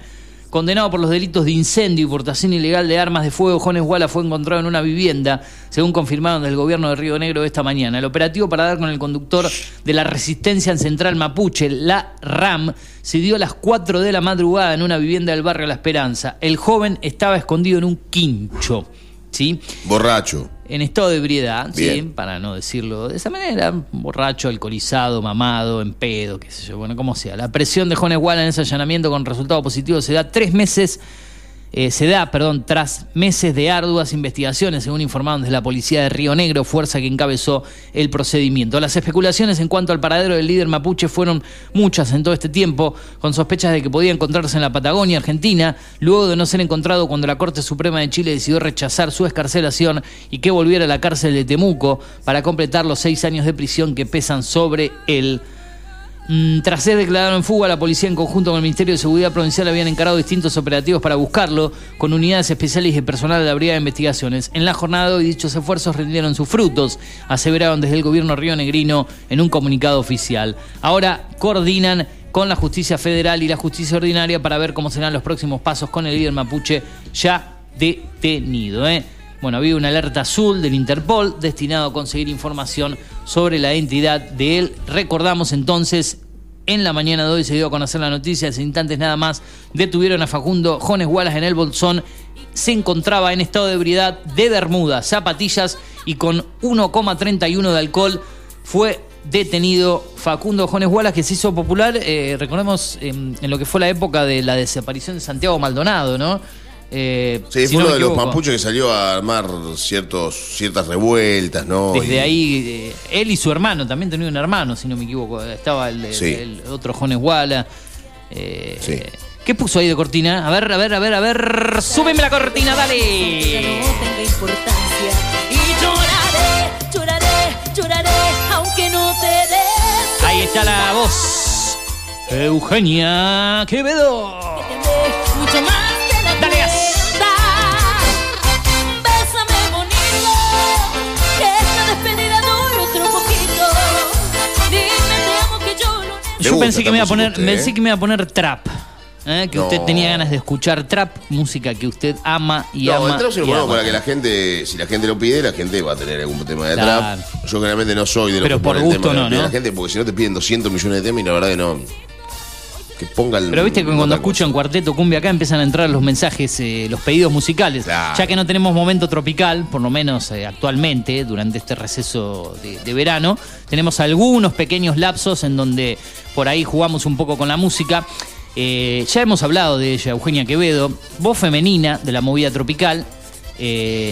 Condenado por los delitos de incendio y portación ilegal de armas de fuego, Jones Wala fue encontrado en una vivienda, según confirmaron del gobierno de Río Negro esta mañana. El operativo para dar con el conductor de la resistencia en Central Mapuche, la RAM, se dio a las 4 de la madrugada en una vivienda del barrio La Esperanza. El joven estaba escondido en un quincho. ¿sí? Borracho. En estado de ebriedad, sí, para no decirlo de esa manera, borracho, alcoholizado, mamado, en pedo, qué sé yo, bueno, como sea. La presión de Jones Walla en ese allanamiento con resultado positivo se da tres meses, eh, se da, perdón, tras meses de arduas investigaciones, según informaron desde la policía de Río Negro, fuerza que encabezó el procedimiento. Las especulaciones en cuanto al paradero del líder mapuche fueron muchas en todo este tiempo, con sospechas de que podía encontrarse en la Patagonia, Argentina, luego de no ser encontrado cuando la Corte Suprema de Chile decidió rechazar su escarcelación y que volviera a la cárcel de Temuco para completar los seis años de prisión que pesan sobre él. Mm, Tras ser declarado en fuga, la policía en conjunto con el Ministerio de Seguridad Provincial habían encarado distintos operativos para buscarlo, con unidades especiales y personal de la Brigada de Investigaciones. En la jornada hoy dichos esfuerzos rindieron sus frutos, aseveraron desde el gobierno rionegrino en un comunicado oficial. Ahora coordinan con la justicia federal y la justicia ordinaria para ver cómo serán los próximos pasos con el líder mapuche ya detenido. ¿eh? Bueno, había una alerta azul del Interpol destinado a conseguir información sobre la identidad de él. Recordamos entonces, en la mañana de hoy se dio a conocer la noticia, hace instantes nada más, detuvieron a Facundo Jones Wallace en el Bolsón. Se encontraba en estado de ebriedad de Bermuda, zapatillas y con 1,31 de alcohol. Fue detenido Facundo Jones Wallace, que se hizo popular, eh, recordemos, en, en lo que fue la época de la desaparición de Santiago Maldonado, ¿no? Eh, Sí, si fue no uno de los mapuches que salió a armar ciertos, ciertas revueltas, ¿no? Desde Y- ahí, eh, él y su hermano, también tenía un hermano, si no me equivoco. Estaba el, el- Sí. el otro Jones Walla. Eh, Sí. ¿Qué puso ahí de cortina? A ver, a ver, a ver, a ver. Súbeme la cortina, dale. tenga importancia. Y lloraré, lloraré, lloraré, aunque no te des. Ahí está la voz. Eugenia Quevedo. Mucho más yo gusta pensé que, me iba a poner, pensé ¿eh? que me iba a poner trap. ¿eh? Que No. usted tenía ganas de escuchar trap, música que usted ama y No, ama. el trap se lo ponemos para que la gente, si la gente lo pide, la gente va a tener algún tema de Claro. trap. Yo generalmente no soy de los Pero que por gusto temas que no, pide ¿no? la gente, porque si no te piden 200 millones de temas y la verdad que no. Que ponga el. Pero viste que cuando otra escuchan Cuarteto Cumbia acá empiezan a entrar los mensajes, eh, los pedidos musicales. Ya que no tenemos momento tropical, por lo menos eh, actualmente, durante este receso de, de verano, tenemos algunos pequeños lapsos en donde por ahí jugamos un poco con la música. Eh, ya hemos hablado de ella, Eugenia Quevedo, voz femenina de la movida tropical.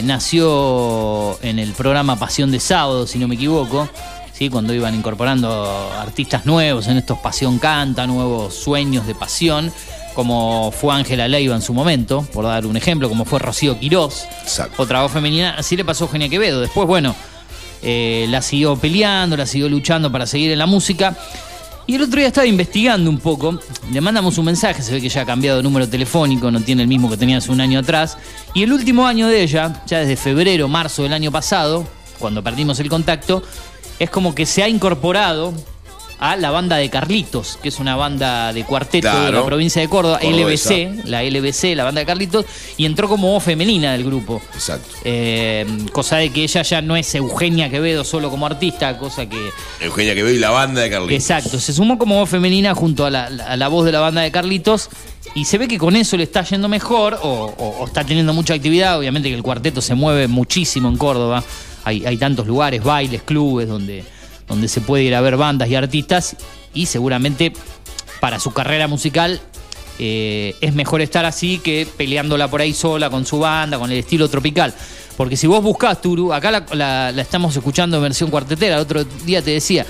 nació en el programa Pasión de Sábado, si no me equivoco. ¿Sí? cuando iban incorporando artistas nuevos en estos Pasión Canta, nuevos sueños de pasión, como fue Ángela Leiva en su momento, por dar un ejemplo, como fue Rocío Quirós, otra voz femenina, así le pasó a Eugenia Quevedo. Después, bueno, eh, la siguió peleando, la siguió luchando para seguir en la música. Y el otro día estaba investigando un poco, le mandamos un mensaje, se ve que ya ha cambiado de número telefónico, no tiene el mismo que tenía hace un año atrás. Y el último año de ella, ya desde febrero, marzo del año pasado, cuando perdimos el contacto, es como que se ha incorporado a la banda de Carlitos, que es una banda de cuarteto de la provincia de Córdoba, Cordobesa. LBC, la LBC, la banda de Carlitos, y entró como voz femenina del grupo. Exacto. Eh, cosa de que ella ya no es Eugenia Quevedo solo como artista, cosa que Eugenia Quevedo y la banda de Carlitos. Exacto, se sumó como voz femenina junto a la, a la voz de la banda de Carlitos y se ve que con eso le está yendo mejor o, o- o está teniendo mucha actividad. Obviamente que el cuarteto se mueve muchísimo en Córdoba. Hay, tantos lugares, bailes, clubes donde, donde se puede ir a ver bandas y artistas y seguramente para su carrera musical eh, es mejor estar así que peleándola por ahí sola con su banda, con el estilo tropical. Porque si vos buscás Turu, acá la, estamos escuchando en versión cuartetera, el otro día te decía,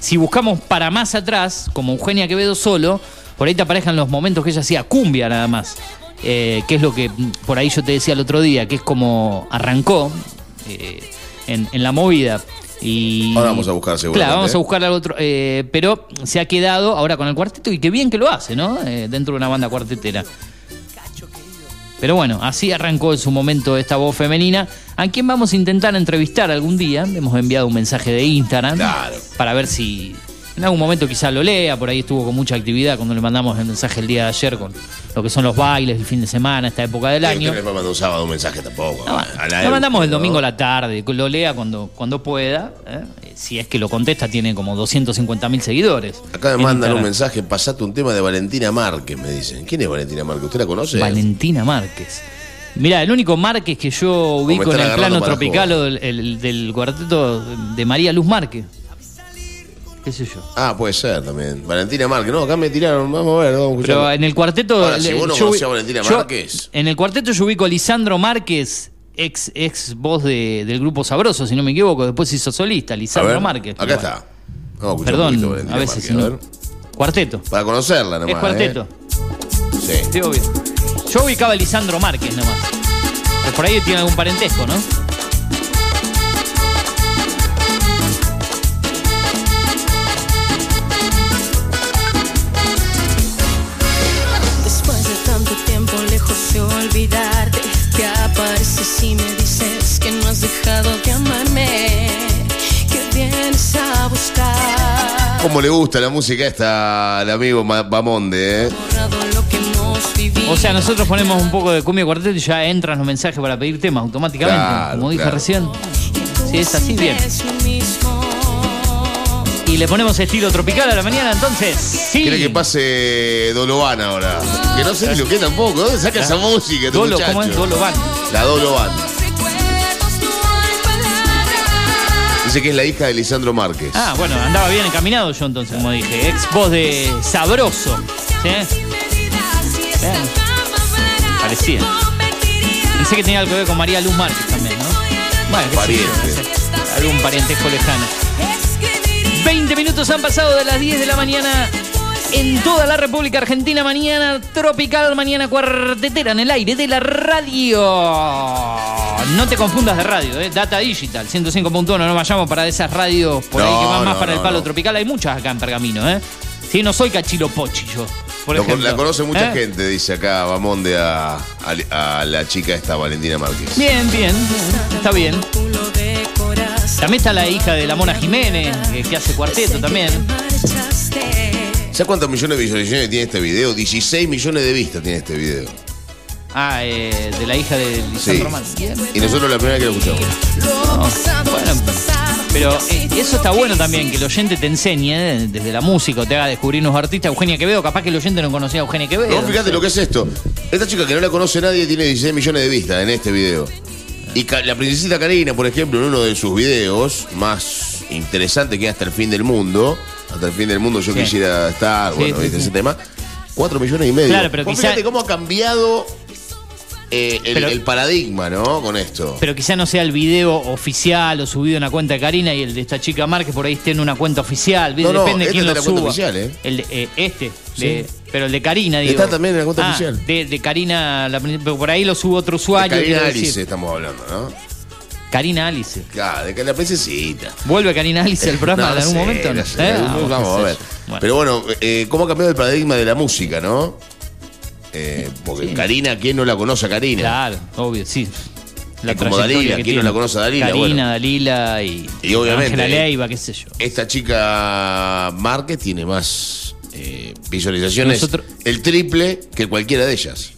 si buscamos para más atrás, como Eugenia Quevedo solo, por ahí te aparezcan los momentos que ella hacía cumbia nada más. Eh, que es lo que por ahí yo te decía el otro día, que es como arrancó eh, en, en la movida. Y, Ahora vamos a buscar seguramente. Claro, vamos a buscar al otro. eh, pero se ha quedado ahora con el cuarteto y qué bien que lo hace, ¿no? Eh, dentro de una banda cuartetera. Pero bueno, así arrancó en su momento esta voz femenina, a quien vamos a intentar entrevistar algún día. Hemos enviado un mensaje de Instagram para ver si en algún momento quizá lo lea. Por ahí estuvo con mucha actividad cuando le mandamos el mensaje el día de ayer con lo que son los bailes del fin de semana, esta época del año. usted le mandar un sábado un mensaje tampoco. a la Lo mandamos el ¿no? domingo a la tarde, lo lea cuando, cuando pueda. ¿eh? Si es que lo contesta, tiene como 250 mil seguidores. Acá me mandan un mensaje, pasate un tema de Valentina Márquez, me dicen. ¿Quién es Valentina Márquez? ¿Usted la conoce? Valentina Márquez. Mira, el único Márquez que yo ubico en el plano tropical del, el- del cuarteto de María Luz Márquez. ¿Qué sé yo? Ah, puede ser también. Valentina Márquez. No, acá me tiraron. Vamos a ver, vamos a escuchar. Pero en el cuarteto. Ahora, si vos no yo a Valentina yo- Márquez. En el cuarteto yo ubico a Lisandro Márquez, ex, ex voz de- del grupo Sabroso, si no me equivoco. Después hizo solista, A Lisandro ver, Márquez. Acá está. Vamos a un Perdón, poquito a veces Márquez, ver. Cuarteto. Para conocerla nomás. Es cuarteto. ¿eh? Sí. Sí, obvio. Yo ubicaba a Lisandro Márquez nomás. Por ahí tiene algún parentesco, ¿no? dejado. Como le gusta la música esta al amigo Bamonde. Eh? O sea, nosotros ponemos un poco de cumbia cuarteto y ya entran los mensajes para pedir temas automáticamente, claro, como dije recién. Si es así, bien. Y le ponemos estilo tropical a la mañana, entonces. Sí. Quiere que pase Dolovan ahora. Que no sé ni lo que tampoco. ¿Dónde saca esa música? ¿Cómo es Dolovan? La Dolovan. Dice que es la hija de Lisandro Márquez. Ah, bueno, andaba bien encaminado yo entonces, como dije. Ex voz de Sabroso. ¿Sí? Bien. Parecía. Pensé que tenía algo que ver con María Luz Márquez también, ¿no? Bueno, no sé. Algún parentesco lejano. 20 minutos han pasado de las 10 de la mañana en toda la República Argentina. Mañana tropical, mañana cuartetera en el aire de la radio. No te confundas de radio, ¿eh? Data Digital, 105.1. No vayamos para esas radios por ahí que van más para el palo tropical. Hay muchas acá en Pergamino, ¿eh? Sí, no soy Cachilo Pochi yo. Por Lo- ejemplo. la conoce mucha ¿Eh? gente, dice acá Bamonde a, a- a la chica esta, Valentina Márquez. Bien, bien, está bien. También está la hija de la Mona Jiménez, que, que hace cuarteto también. ¿Sabes cuántos millones de visualizaciones tiene este video? 16 millones de vistas tiene este video. Ah, eh, de la hija de Sí. Lisandro Román. Bien. Y nosotros la primera vez que lo escuchamos. No, bueno, pero eh, eso está bueno también, que el oyente te enseñe eh, desde la música, te haga descubrir unos artistas. Eugenia Quevedo, capaz que el oyente no conocía a Eugenia Quevedo. No, fíjate lo que es esto. Esta chica que no la conoce nadie tiene 16 millones de vistas en este video. Y la princesita Karina, por ejemplo, en uno de sus videos más interesantes que es Hasta el fin del mundo, Hasta el fin del mundo yo Sí. quisiera estar, Sí, bueno, sí, ¿viste sí. ese tema? 4 millones y medio. Claro, pero quizá- fíjate cómo ha cambiado eh, el, Pero- el paradigma, ¿no? Con esto. Pero quizá no sea el video oficial o subido en la cuenta de Karina y el de esta chica Márquez por ahí esté en una cuenta oficial. Depende de este quién de lo suba. oficial, ¿eh? El de, eh, este, Sí. de- pero el de Karina, digo. Está también en la cuenta Ah, oficial. De, de Karina, la pero por ahí lo subo otro De usuario. Karina quiero decir. Alice estamos hablando, ¿no? Karina Alice. Claro, de que la princesita. ¿Vuelve Karina Alice al programa No en algún sé, momento? no ¿Eh? vamos, Ah, a ver. Bueno. Pero bueno, eh, ¿cómo ha cambiado el paradigma de la música, no? Eh, porque Sí. Karina, ¿quién no la conoce a Karina? Claro, obvio, sí. Es como Dalila, ¿quién no la conoce a Dalila? Karina, Bueno. Dalila y, Y obviamente, Ángela eh, Leiva, qué sé yo. Esta chica Márquez tiene más eh, visualizaciones, Nosotros- el triple que cualquiera de ellas.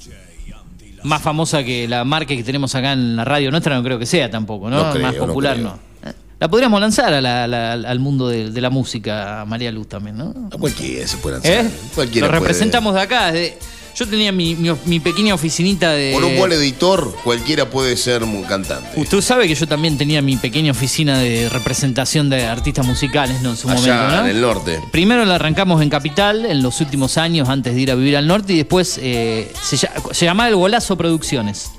Más famosa que la marca que tenemos acá en la radio nuestra, no creo que sea tampoco, ¿no? No creo, Más popular, no. Eh, La podríamos lanzar a la- la- al mundo de, de la música, a María Luz también, ¿no? A cualquiera se puede lanzar. ¿Eh? Cualquiera Lo puede. representamos de acá. desde- yo tenía mi, mi- mi pequeña oficinita de. Con un buen editor, cualquiera puede ser un cantante. Usted sabe que yo también tenía mi pequeña oficina de representación de artistas musicales, ¿no? En su Allá momento, ¿no? en el norte. Primero la arrancamos en Capital en los últimos años antes de ir a vivir al norte y después eh, se, se llamaba El Golazo Producciones.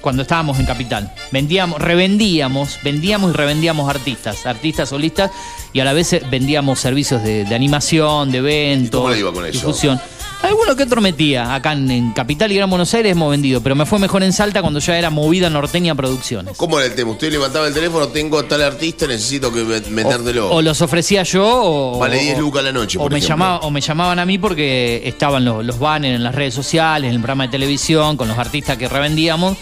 Cuando estábamos en Capital. Vendíamos, revendíamos, vendíamos y revendíamos artistas, artistas solistas y a la vez eh, vendíamos servicios de, de animación, de eventos, cómo le iba con eso? difusión. Alguno que otro metía acá en, en Capital y Gran Buenos Aires hemos vendido, pero me fue mejor en Salta cuando ya era movida norteña producciones. ¿Cómo era el tema? Usted levantaba el teléfono, tengo a tal artista, necesito que me- metértelo. O los ofrecía yo o. Vale 10 o- lucas la noche, O por me, llamaba, o me llamaban a mí porque estaban los, los banners en las redes sociales, en el programa de televisión, con los artistas que revendíamos.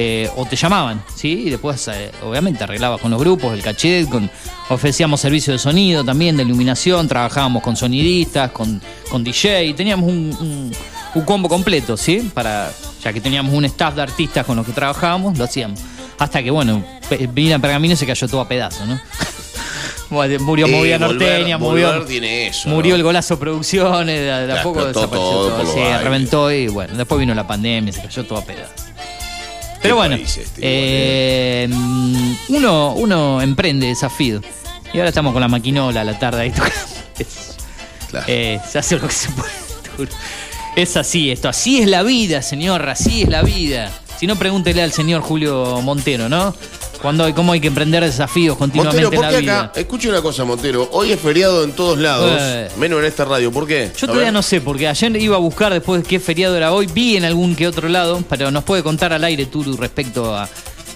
Eh, o te llamaban, ¿sí? Y después, eh, obviamente, arreglabas con los grupos, el cachet, con, ofrecíamos servicio de sonido también, de iluminación, trabajábamos con sonidistas, con, con DJ, teníamos un, un- un combo completo, ¿sí? Para, ya que teníamos un staff de artistas con los que trabajábamos, lo hacíamos. Hasta que, bueno, vine a Pergamino y se cayó todo a pedazos, ¿no? Murió Movida Norteña, murió, tiene eso, murió ¿no? el golazo Producciones, de, a- de a Claro, poco desapareció todo todo, sí, reventó y bueno, después vino la pandemia, se cayó todo a pedazos. Pero bueno, este, eh, mm, uno, uno emprende desafío. Y ahora estamos con la maquinola a la tarde ahí tocando. Eh, se hace lo que se puede. Es así esto, así es la vida, señor, así es la vida. Si no, pregúntele al señor Julio Montero, ¿no? Cuando hay, cómo hay que emprender desafíos continuamente Montero, en ¿por la vida. acá? Escuche una cosa, Montero. Hoy es feriado en todos lados, Eh. menos en esta radio. ¿Por qué? Yo A todavía ver. no sé, porque ayer iba a buscar después qué feriado era hoy, vi en algún que otro lado, pero nos puede contar al aire Turu respecto a,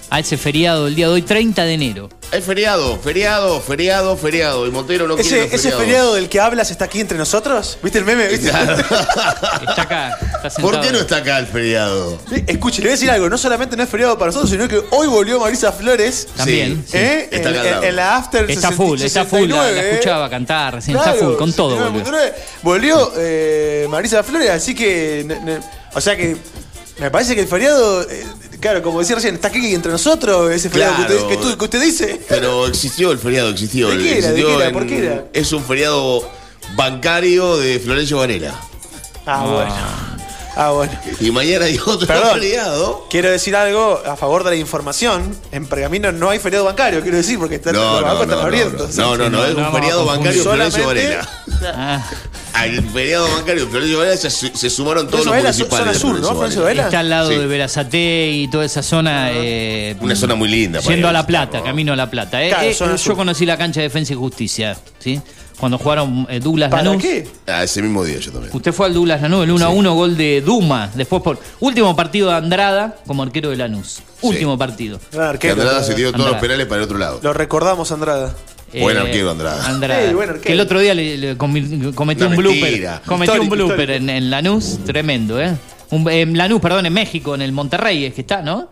a ese feriado del día de hoy, 30 de enero. Es feriado, feriado, feriado, feriado. Y Montero no quiere Ese, los ese feriados. feriado del que hablas está aquí entre nosotros. ¿Viste el meme? ¿Viste? Está acá, está sentado. ¿Por qué no está acá el feriado? Escuche, le voy a decir algo. No solamente no es feriado para nosotros, sino que hoy volvió Marisa Flores. También, sí. ¿eh? Está en, acá al lado. en- en la After Está 60 full, está full. La, la 69, ¿eh? escuchaba cantar recién, Claro, está full, con todo. 69, boludo. Volvió eh, Marisa Flores, así que. ne- ne- o sea que. Me parece que el feriado. eh, claro, como decía recién, está aquí entre nosotros, ese feriado que, usted, que tú- que usted dice. Pero existió el feriado, existió. ¿De qué era? ¿De Existió qué era? en- ¿Por qué era? Es un feriado bancario de Florencio Varela. Ah, bueno. Ah, bueno. Y mañana hay otro Perdón. feriado. Quiero decir algo a favor de la información. En Pergamino no hay feriado bancario, quiero decir, porque están, No, los no, bancos no, están no, abiertos. no, no, no, es un feriado bancario Florencio Solamente- Varela. Al feriado bancario Florencio Varela se, se sumaron todos los Florencio municipales. zona sur, ¿no? Florencio Varela. Está al lado Sí. de Verazate y toda esa zona. eh, Una zona muy linda. Yendo a La Plata, ¿no? camino a La Plata. eh. Claro, Eh, yo sur. conocí la cancha de Defensa y Justicia, ¿sí? Cuando jugaron eh, Douglas ¿Para Lanús. qué? Ah, ese mismo día yo también. Usted fue al Douglas Lanús, el 1 a 1, gol de Duma. Después por último partido de Andrada como arquero de Lanús. Último partido. Gran Que arquero. Andrada se tiró todos los Andrada. penales para el otro lado. Lo recordamos, Andrada. Buen Eh, arquero, Andrada. Andrada. Buen arquero. que el otro día le, le comi- cometió Una un blooper. Cometió Histórico, un blooper histórico. en, en Lanús, tremendo, ¿eh? Un- en Lanús, perdón, en México, en el Monterrey es que está, ¿no?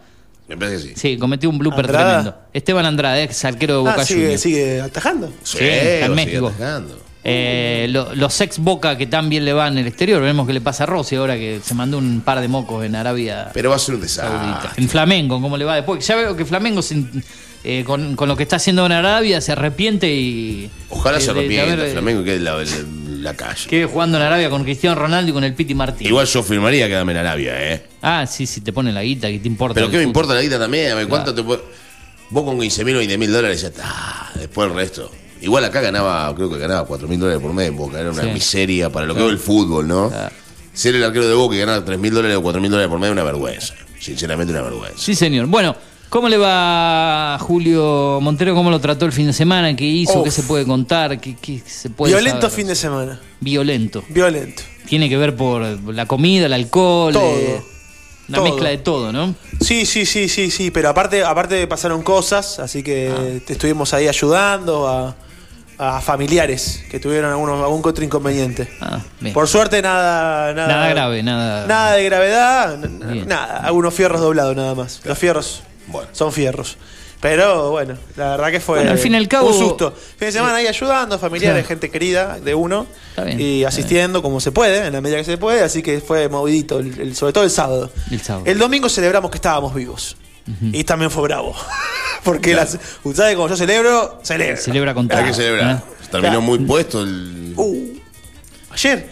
Me parece que sí. Sí, cometió un blooper ¿Andrada? tremendo. Esteban Andrade, ex arquero de Boca Ah, sigue, Juniors. sigue atajando. Sí, está en sigue México. atacando. Eh, lo- los ex Boca que tan bien le van en el exterior, veremos qué le pasa a Rossi ahora que se mandó un par de mocos en Arabia Pero va a ser un Saudita. desastre. En Flamengo, ¿cómo le va después? Ya veo que Flamengo se- eh, con, con lo que está haciendo en Arabia se arrepiente y. Ojalá de- se de- de arrepienta haber, eh, Flamengo y quede en la, en la calle. Quede jugando en Arabia con Cristiano Ronaldo y con el Piti Martín. Igual yo firmaría quedarme en Arabia, ¿eh? Ah, sí, sí, te pone la guita, que te importa? Pero ¿qué me importa la guita también? A ver, ¿Cuánto te puede- Vos con 15 mil o 20 mil dólares ya está. Después el resto. Igual acá ganaba, creo que ganaba 4 mil dólares por mes en Boca. Era una Sí. miseria para lo que es el fútbol, ¿no? Ser el arquero de Boca y ganar 3 mil dólares o 4 mil dólares por mes es una vergüenza. Sinceramente una vergüenza. Sí, señor. Bueno, ¿cómo le va a Julio Montero? ¿Cómo lo trató el fin de semana? ¿Qué hizo? Uf. ¿Qué se puede contar? ¿Qué, qué se puede Violento saber? fin de semana. Violento. Violento. Tiene que ver por la comida, el alcohol. Todo. eh, una Todo. mezcla de todo, ¿no? Sí, sí, sí, sí, sí. Pero aparte, aparte pasaron cosas, así que Ah. te estuvimos ahí ayudando a, a familiares que tuvieron algunos, algún otro inconveniente. Ah, bien. Por suerte nada, nada, Nada grave, nada. Nada de gravedad, Bien. nada, algunos fierros doblados nada más. Los fierros Bueno. son fierros. Pero bueno, la verdad que fue Bueno, al fin y al cabo- un susto. Fin de semana ahí ayudando, familiares, Claro. gente querida de uno. Está bien, y está asistiendo como se puede, en la medida que se puede. Así que fue movidito, el- el- sobre todo el sábado. El sábado. El domingo celebramos que estábamos vivos. Y también fue bravo. Porque las, usted sabe, como yo celebro, celebro. Celebra con todo. Hay que celebrar. ¿eh? Terminó Claro. muy puesto el. Uh, ayer.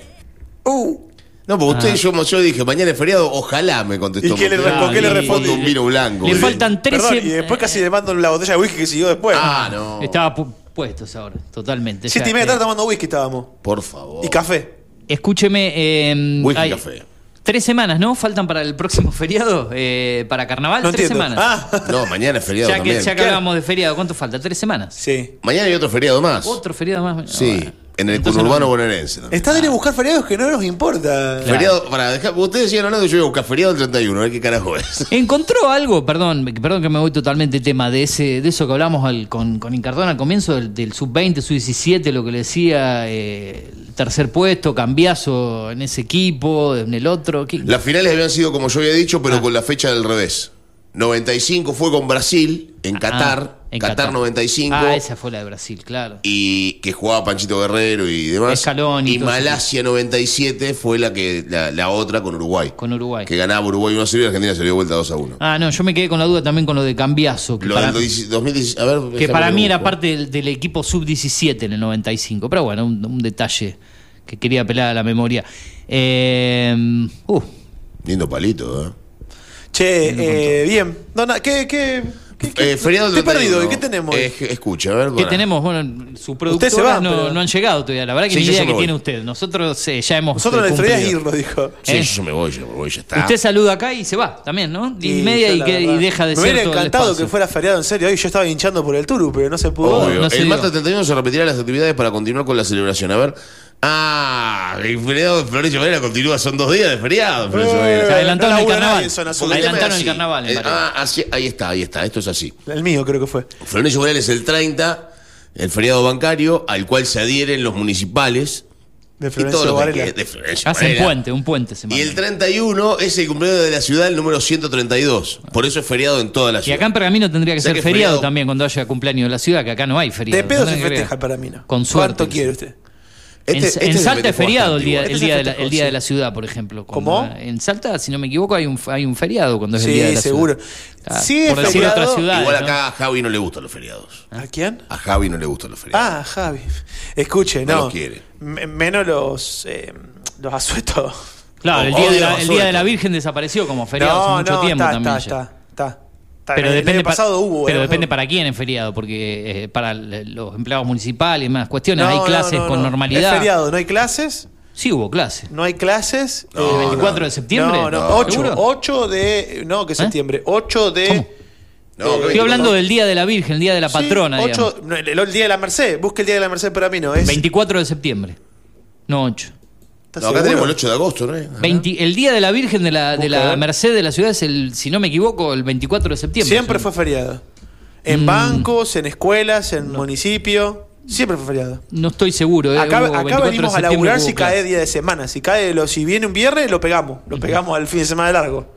Uh. No, porque usted, Ah. yo, yo dije, mañana es feriado, ojalá me contestó. ¿Y qué le Montero. responde? Un vino blanco. Le Sí. faltan 13. Perdón, y después casi le mando la botella de whisky que siguió después. Ah, no. Estaba pu- puestos ahora, totalmente. Siete Ya, y media de eh, tarde tomando whisky estábamos. Por favor. Y café. Escúcheme. eh, Whisky hay café. Tres semanas, ¿no? Faltan para el próximo feriado, eh, para carnaval. No tres entiendo. semanas. Ah, No, mañana es feriado ya que, también. ya que Claro. hablábamos de feriado, ¿cuánto falta? ¿Tres semanas? sí. Mañana hay otro feriado más. Otro feriado más. Sí, Bueno. En el Entonces conurbano no- bonaerense. también. Está bien en buscar feriados que no nos importa. Feriado, para dejar, ustedes siguen hablando, yo voy a buscar feriado el 31, a ver qué carajo es. ¿Encontró algo, perdón, perdón que me voy totalmente tema, de ese, de eso que hablamos al- con, con Incardón al comienzo, del, del sub-20, sub-17, lo que le decía, eh, el tercer puesto, cambiazo en ese equipo, en el otro? ¿qué? Las finales habían sido como yo había dicho, pero Ah. con la fecha del revés. 95 fue con Brasil, en Qatar, Ah, en Qatar, 95. Ah, esa fue la de Brasil, claro. y que jugaba Panchito Guerrero y demás. Scaloni y. Malasia 97 fue la que la, la otra con Uruguay. Con Uruguay. Que ganaba Uruguay 1 a 0 y Argentina se dio vuelta 2 a 1. Ah, no, yo me quedé con la duda también con lo de cambiazo. Que Lo para, del 2016, a ver, que para mí era parte del, del equipo sub-17 en el 95. Pero bueno, un, un detalle que quería apelar a la memoria. Eh, uh, Lindo palito, ¿eh? Che, eh, bien. No, na- ¿qué, qué, qué, qué- Eh, feriado estoy 31. perdido? ¿Y qué tenemos? Eh, escucha, a ver. ¿Qué para. tenemos? Bueno, su Usted productora se va, no, pero- no han llegado todavía. La verdad que Sí, ni idea que me tiene usted. Nosotros eh, ya hemos. Nosotros eh, nuestra idea es irnos, dijo. Sí, ¿Eh? yo me voy, yo me voy, ya está. Usted saluda acá y se va también, ¿no? Diez y Y media y, la que- y deja de Me ser hubiera todo el encantado que fuera feriado en serio. Hoy yo estaba hinchando por el Turu, pero no se pudo. Obvio. no se el martes 31 se repetirán las actividades para continuar con la celebración. A ver, Ah, el feriado de Florencio Varela continúa, son dos días de feriado. en Florencio Varela. Se adelantaron no el labura carnaval. nadie en zona sur. Porque el tema Adelantaron el carnaval, Eh, ah, así- ahí está, ahí está, esto es así. El mío creo que fue. Florencio Varela es el 30, el feriado bancario, al cual se adhieren los municipales. De y todos Florencio los Varela. que- de Florencio Hacen Varela. puente, un puente se Y manda. el 31 es el cumpleaños de la ciudad, el número 132. Por eso es feriado en toda la Y ciudad. acá en Pergamino tendría que O sea ser que feriado, feriado- también cuando haya cumpleaños de la ciudad, que acá no hay feriado. De pedo se Tendría que festeja para mí, ¿no? Con suerte. ¿Cuánto quiere usted? En, Este- este en Salta es feriado el día, igual. el Este día, de la, el día sí. de la ciudad, por ejemplo. ¿Cómo? En Salta, si no me equivoco, hay un, hay un feriado cuando es el día de Sí, la seguro. ciudad. Ah, Sí, es por decir feriado. otras ciudades. Igual ¿no? acá a Javi no le gustan los feriados. ¿A quién? A Javi no le gustan los feriados. Ah, Javi. Escuche, No no. los quiere. Menos los, eh, los asuetos. Claro, el día, de la, el día de la. Virgen desapareció como feriado no, hace mucho no, tiempo está, también. está, ya. está, está, está. Pero El depende, año pa- pasado hubo. pero eh, depende para quién es feriado, porque eh, para los empleados municipales y más cuestiones No, hay clases no, con no. normalidad. Es feriado, no hay clases. Sí hubo clases. No hay clases. No, eh, ¿El 24 de septiembre? No, no, No, 8, ¿seguro? 8 de. No, que septiembre. 8 de. ¿Cómo? No, Eh, Estoy hablando no. del Día de la Virgen, el Día de la Sí, Patrona. digamos. 8, no, el, el día de la Merced. Busque el día de la Merced para mí, no es. 24 de septiembre. No 8. ¿Estás No, acá seguro? tenemos el 8 de agosto, ¿no? es? 20 el Día de la Virgen de la, de la. Merced de la ciudad es el, si no me equivoco, el 24 de septiembre. Siempre fue feriado. En Mm. bancos, en escuelas, en municipio. Siempre fue feriado. No estoy seguro. eh, Acá, acá 24 de venimos a laburar si cae día de semana. Si cae lo, si viene un viernes, lo pegamos. Lo pegamos al fin de semana largo.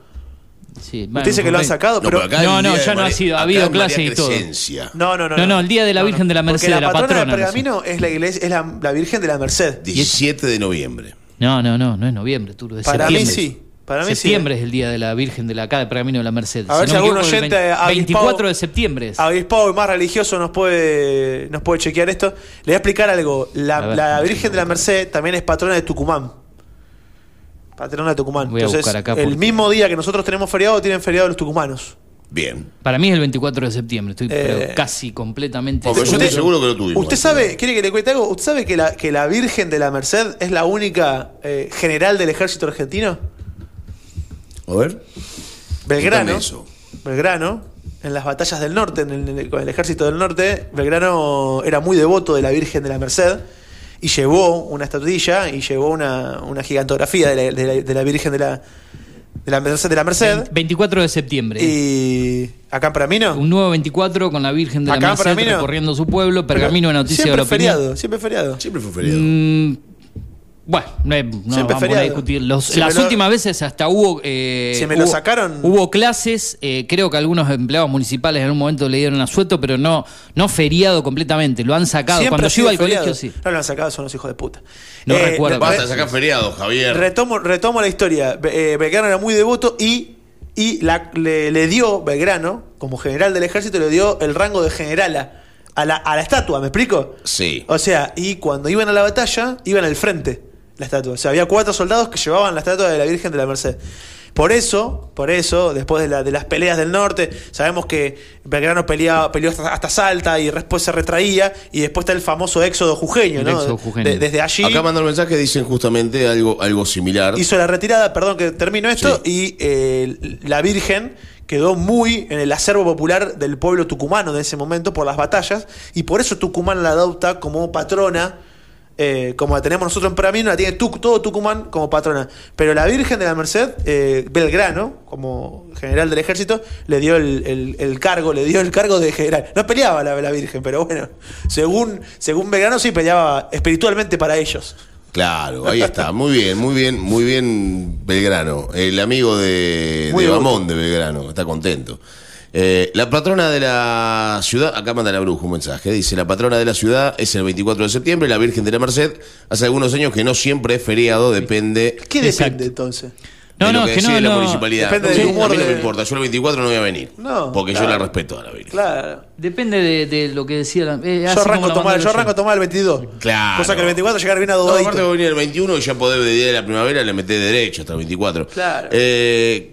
Sí, Usted dice que lo han sacado, No, pero. pero acá No, no, ya no ha sido, ha habido es María clase y todo. No, no, no. No, no, el día de la Virgen de la Merced, Porque la, la patrona patrona, de Pergamino es la iglesia, es la, la Virgen de la Merced. 17 de noviembre. No, no, no, no es noviembre, Turo, es Para mí sí. Para mí septiembre sí. es el día de la Virgen de la acá de Pergamino de la Merced. A ver si no me algún oyente 20 avispado- 24 de septiembre es. Avispado y más religioso nos puede, nos puede chequear esto. Le voy a explicar algo. La, A ver. la Virgen de la Merced también es patrona de Tucumán. Patrona de Tucumán. Voy a Entonces, buscar acá el mismo día que nosotros tenemos feriado, tienen feriado los tucumanos. Bien. Para mí es el 24 de septiembre, estoy pero Eh, casi completamente Porque yo estoy seguro que lo tuvimos. ¿Usted sabe, quiere que le cuente algo? ¿Usted sabe que la, que la Virgen de la Merced es la única eh, general del ejército argentino? A ver. Belgrano. Eso. Belgrano, en las batallas del norte, en el- en el- con el ejército del norte, Belgrano era muy devoto de la Virgen de la Merced y llevó una estatuilla y llevó una, una gigantografía de la, de la- de la Virgen de la, de la Merced. De la Merced 24 de septiembre. y acá en Pergamino. Un nuevo 24 con la Virgen de la Acá en Merced recorriendo su pueblo, Pergamino de Noticias de siempre la Opinión. feriado, siempre feriado. Siempre fue feriado. Mm, bueno, no, no vamos a discutir. Los- Si las lo- últimas veces hasta hubo. eh, Si me lo hubo- sacaron- Hubo clases, eh, creo que algunos empleados municipales en un momento le dieron asueto, pero no, no feriado completamente. Lo han sacado. Siempre Cuando yo iba al feriado. colegio, sí. No lo han sacado, son los hijos de puta. No Eh, recuerdo. re- Basta de sacar feriado, Javier. Retomo, retomo la historia. Eh, Belgrano era muy devoto y, y la- le, le dio, Belgrano, como general del ejército, le dio el rango de generala a la, a la estatua, ¿me explico? Sí. O sea, y cuando iban a la batalla, iban al frente la estatua. O sea, había cuatro soldados que llevaban la estatua de la Virgen de la Merced. Por eso, por eso, después de, la- de las peleas del norte, sabemos que Belgrano peleaba, peleó hasta, hasta Salta y después se retraía, y después está el famoso éxodo jujeño, El ¿no? éxodo De- jujeño. de- desde allí Acá mandan un mensaje, dicen justamente algo, algo similar. hizo la retirada, perdón que termino esto, y eh, la Virgen quedó muy en el acervo popular del pueblo tucumano de ese momento por las batallas, y por eso Tucumán la adopta como patrona, eh, como la tenemos nosotros en Pergamino, la tiene Tuc- todo Tucumán como patrona. Pero la Virgen de la Merced, eh, Belgrano, como general del ejército, le dio el, el- el cargo, le dio el cargo de general. No peleaba la, la Virgen, pero bueno, según, según Belgrano sí peleaba espiritualmente para ellos. Claro, ahí está. Muy bien, muy bien, muy bien Belgrano. El amigo de, Muy de. Bamón de Belgrano, está contento. Eh, la patrona de la ciudad, acá manda la bruja un mensaje, dice, la patrona de la ciudad es el 24 de septiembre, la Virgen de la Merced, hace algunos años que no siempre es feriado, depende ¿Qué Exacto. depende entonces? No, de lo no, que que no, decide la no. municipalidad. Depende Sí, del humor a mí no de- me importa, yo el 24 no voy a venir, No, porque yo la respeto a la Virgen. Claro. Depende de, de lo que decía la. eh, Yo arranco, la tomar, yo arranco a tomar el 22. Claro. Cosa que el 24 llegar bien a No, dos aparte voy a venir el 21 y ya poder de día de la primavera le meté derecho hasta el 24. Claro. Eh,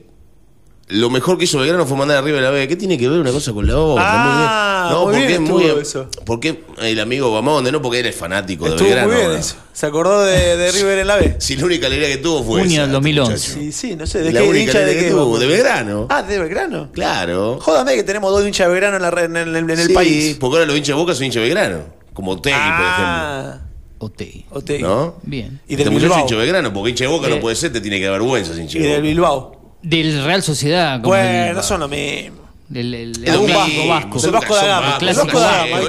lo mejor que hizo Belgrano fue mandar arriba de la B. ¿Qué tiene que ver una cosa con la otra? Ah, muy bien. No, muy porque bien es muy. eso. Porque el amigo Bamonde, no porque eres fanático Estuvo de Belgrano. muy bien ¿no? eso. Se acordó de, de River en la B. Si la única alegría que tuvo fue. Junio del 2011. muchacho. Sí, sí, no sé. ¿De La qué única hincha de alegría qué? que tuvo, de Belgrano. Ah, de Belgrano. Claro. Jódame que tenemos dos hinchas de Belgrano en, la, en el, en el Sí, país. Porque ahora los hinchas de Boca son hinchas de Belgrano. Como Tegui, por ejemplo. Ah, Otei. Otei. ¿No? Bien. Y Este del muchacho Bilbao. hincha de Belgrano, porque hincha de Boca Eh. no puede ser, te tiene que dar vergüenza sin hincha Y de del Boca. Bilbao. Del Real Sociedad. como Bueno, el- no son lo mismo. del- el- el Es lo vasco, vasco. son El Vasco da Gama, el Vasco da Gama.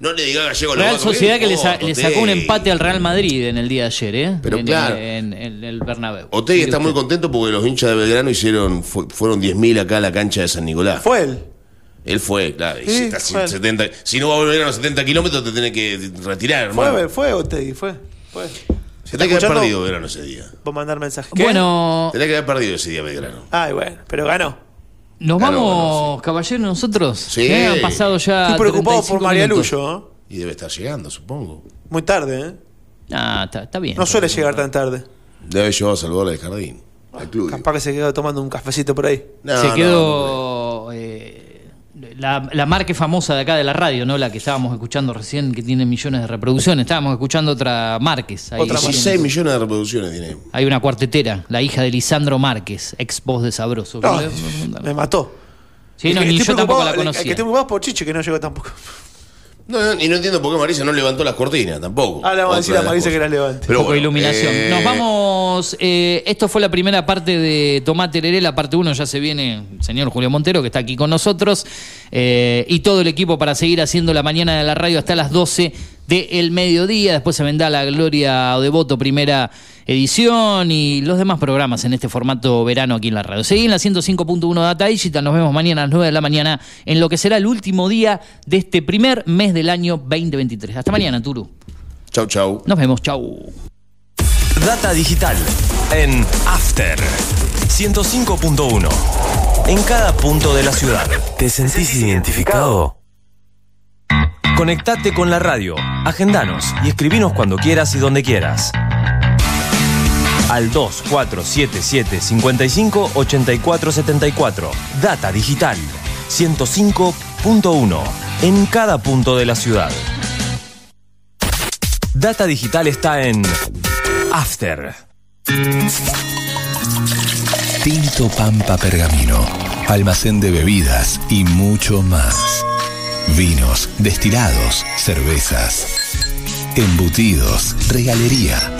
No le diga gallego Real Sociedad ¿qué que le, sa- importa, le sacó un empate al Real Madrid en el día de ayer, ¿eh? Pero en, claro. En, en el Bernabéu. Otey Mire está muy contento porque los hinchas de Belgrano hicieron fu- fueron 10.000 acá a la cancha de San Nicolás. Fue él. Él fue, claro. y Sí, si, está fue él. 70 si no va a volver a los 70 kilómetros, te tiene que retirar, hermano. Fue, fue Otegi, fue. fue. Se tenía que haber perdido Belgrano ese día. Vos mandar mensaje. ¿Qué? Bueno, Tenía que haber perdido ese día Belgrano. Ay, bueno, pero ganó. nos vamos, caballeros, nosotros. Sí. ¿Eh? Han pasado ya. Estoy preocupado por 35 María minutos. Luyo, ¿eh? Y debe estar llegando, supongo. Muy tarde, ¿eh? Ah, está, está bien. No suele llegar tan tarde. Debe llevar a salvarla del jardín. Al club. Capaz que se quedó tomando un cafecito por ahí. No, Se no, quedó. eh, la, la marca famosa de acá de la radio, ¿no? La que estábamos escuchando recién, que tiene millones de reproducciones. Estábamos escuchando otra Márquez. Ahí Otra recién. 16 millones de reproducciones tiene. Hay una cuartetera, la hija de Lisandro Márquez, ex voz de Sabroso. No, me mató. Sí, no, ni yo tampoco la conocía. El que estoy preocupado por Chiche, que no llegó tampoco. No, no, y no entiendo por qué Marisa no levantó las cortinas tampoco. Ah, le vamos a decir a Marisa que las levante. Pero poco bueno, iluminación. eh, Nos vamos. eh, esto fue la primera parte de Tomate Heré. La parte 1 ya se viene el señor Julio Montero, que está aquí con nosotros. eh, y todo el equipo para seguir haciendo la mañana de la radio hasta las 12 del mediodía. Después se vendrá la Gloria o Devoto, primera edición. Y los demás programas en este formato verano aquí en la radio. Seguí en la 105.1 Data Digital. Nos vemos mañana a las 9 de la mañana en lo que será el último día de este primer mes del año 2023. Hasta mañana, Turu. Chau, chau. Nos vemos. Chau. Data digital en After 105.1. En cada punto de la ciudad. ¿Te sentís identificado? Conectate con la radio, agendanos y escribinos cuando quieras y donde quieras. Al 2477 55 84 74. Data digital 105.1. En cada punto de la ciudad. Data digital está en After. Tinto Pampa Pergamino, almacén de bebidas y mucho más. Vinos, destilados, cervezas, embutidos, regalería.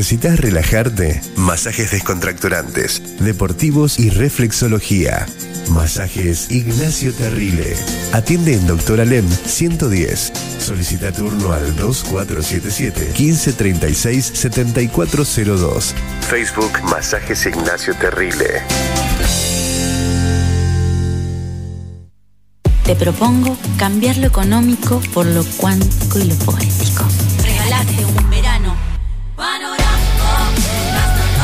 Necesitas relajarte, masajes descontracturantes, deportivos y reflexología. Masajes Ignacio Terrile. Atiende en Doctor Alem 110. Solicita turno al 2477 1536 7402. Facebook Masajes Ignacio Terrile. Te propongo cambiar lo económico por lo cuántico y lo poético. Regalate.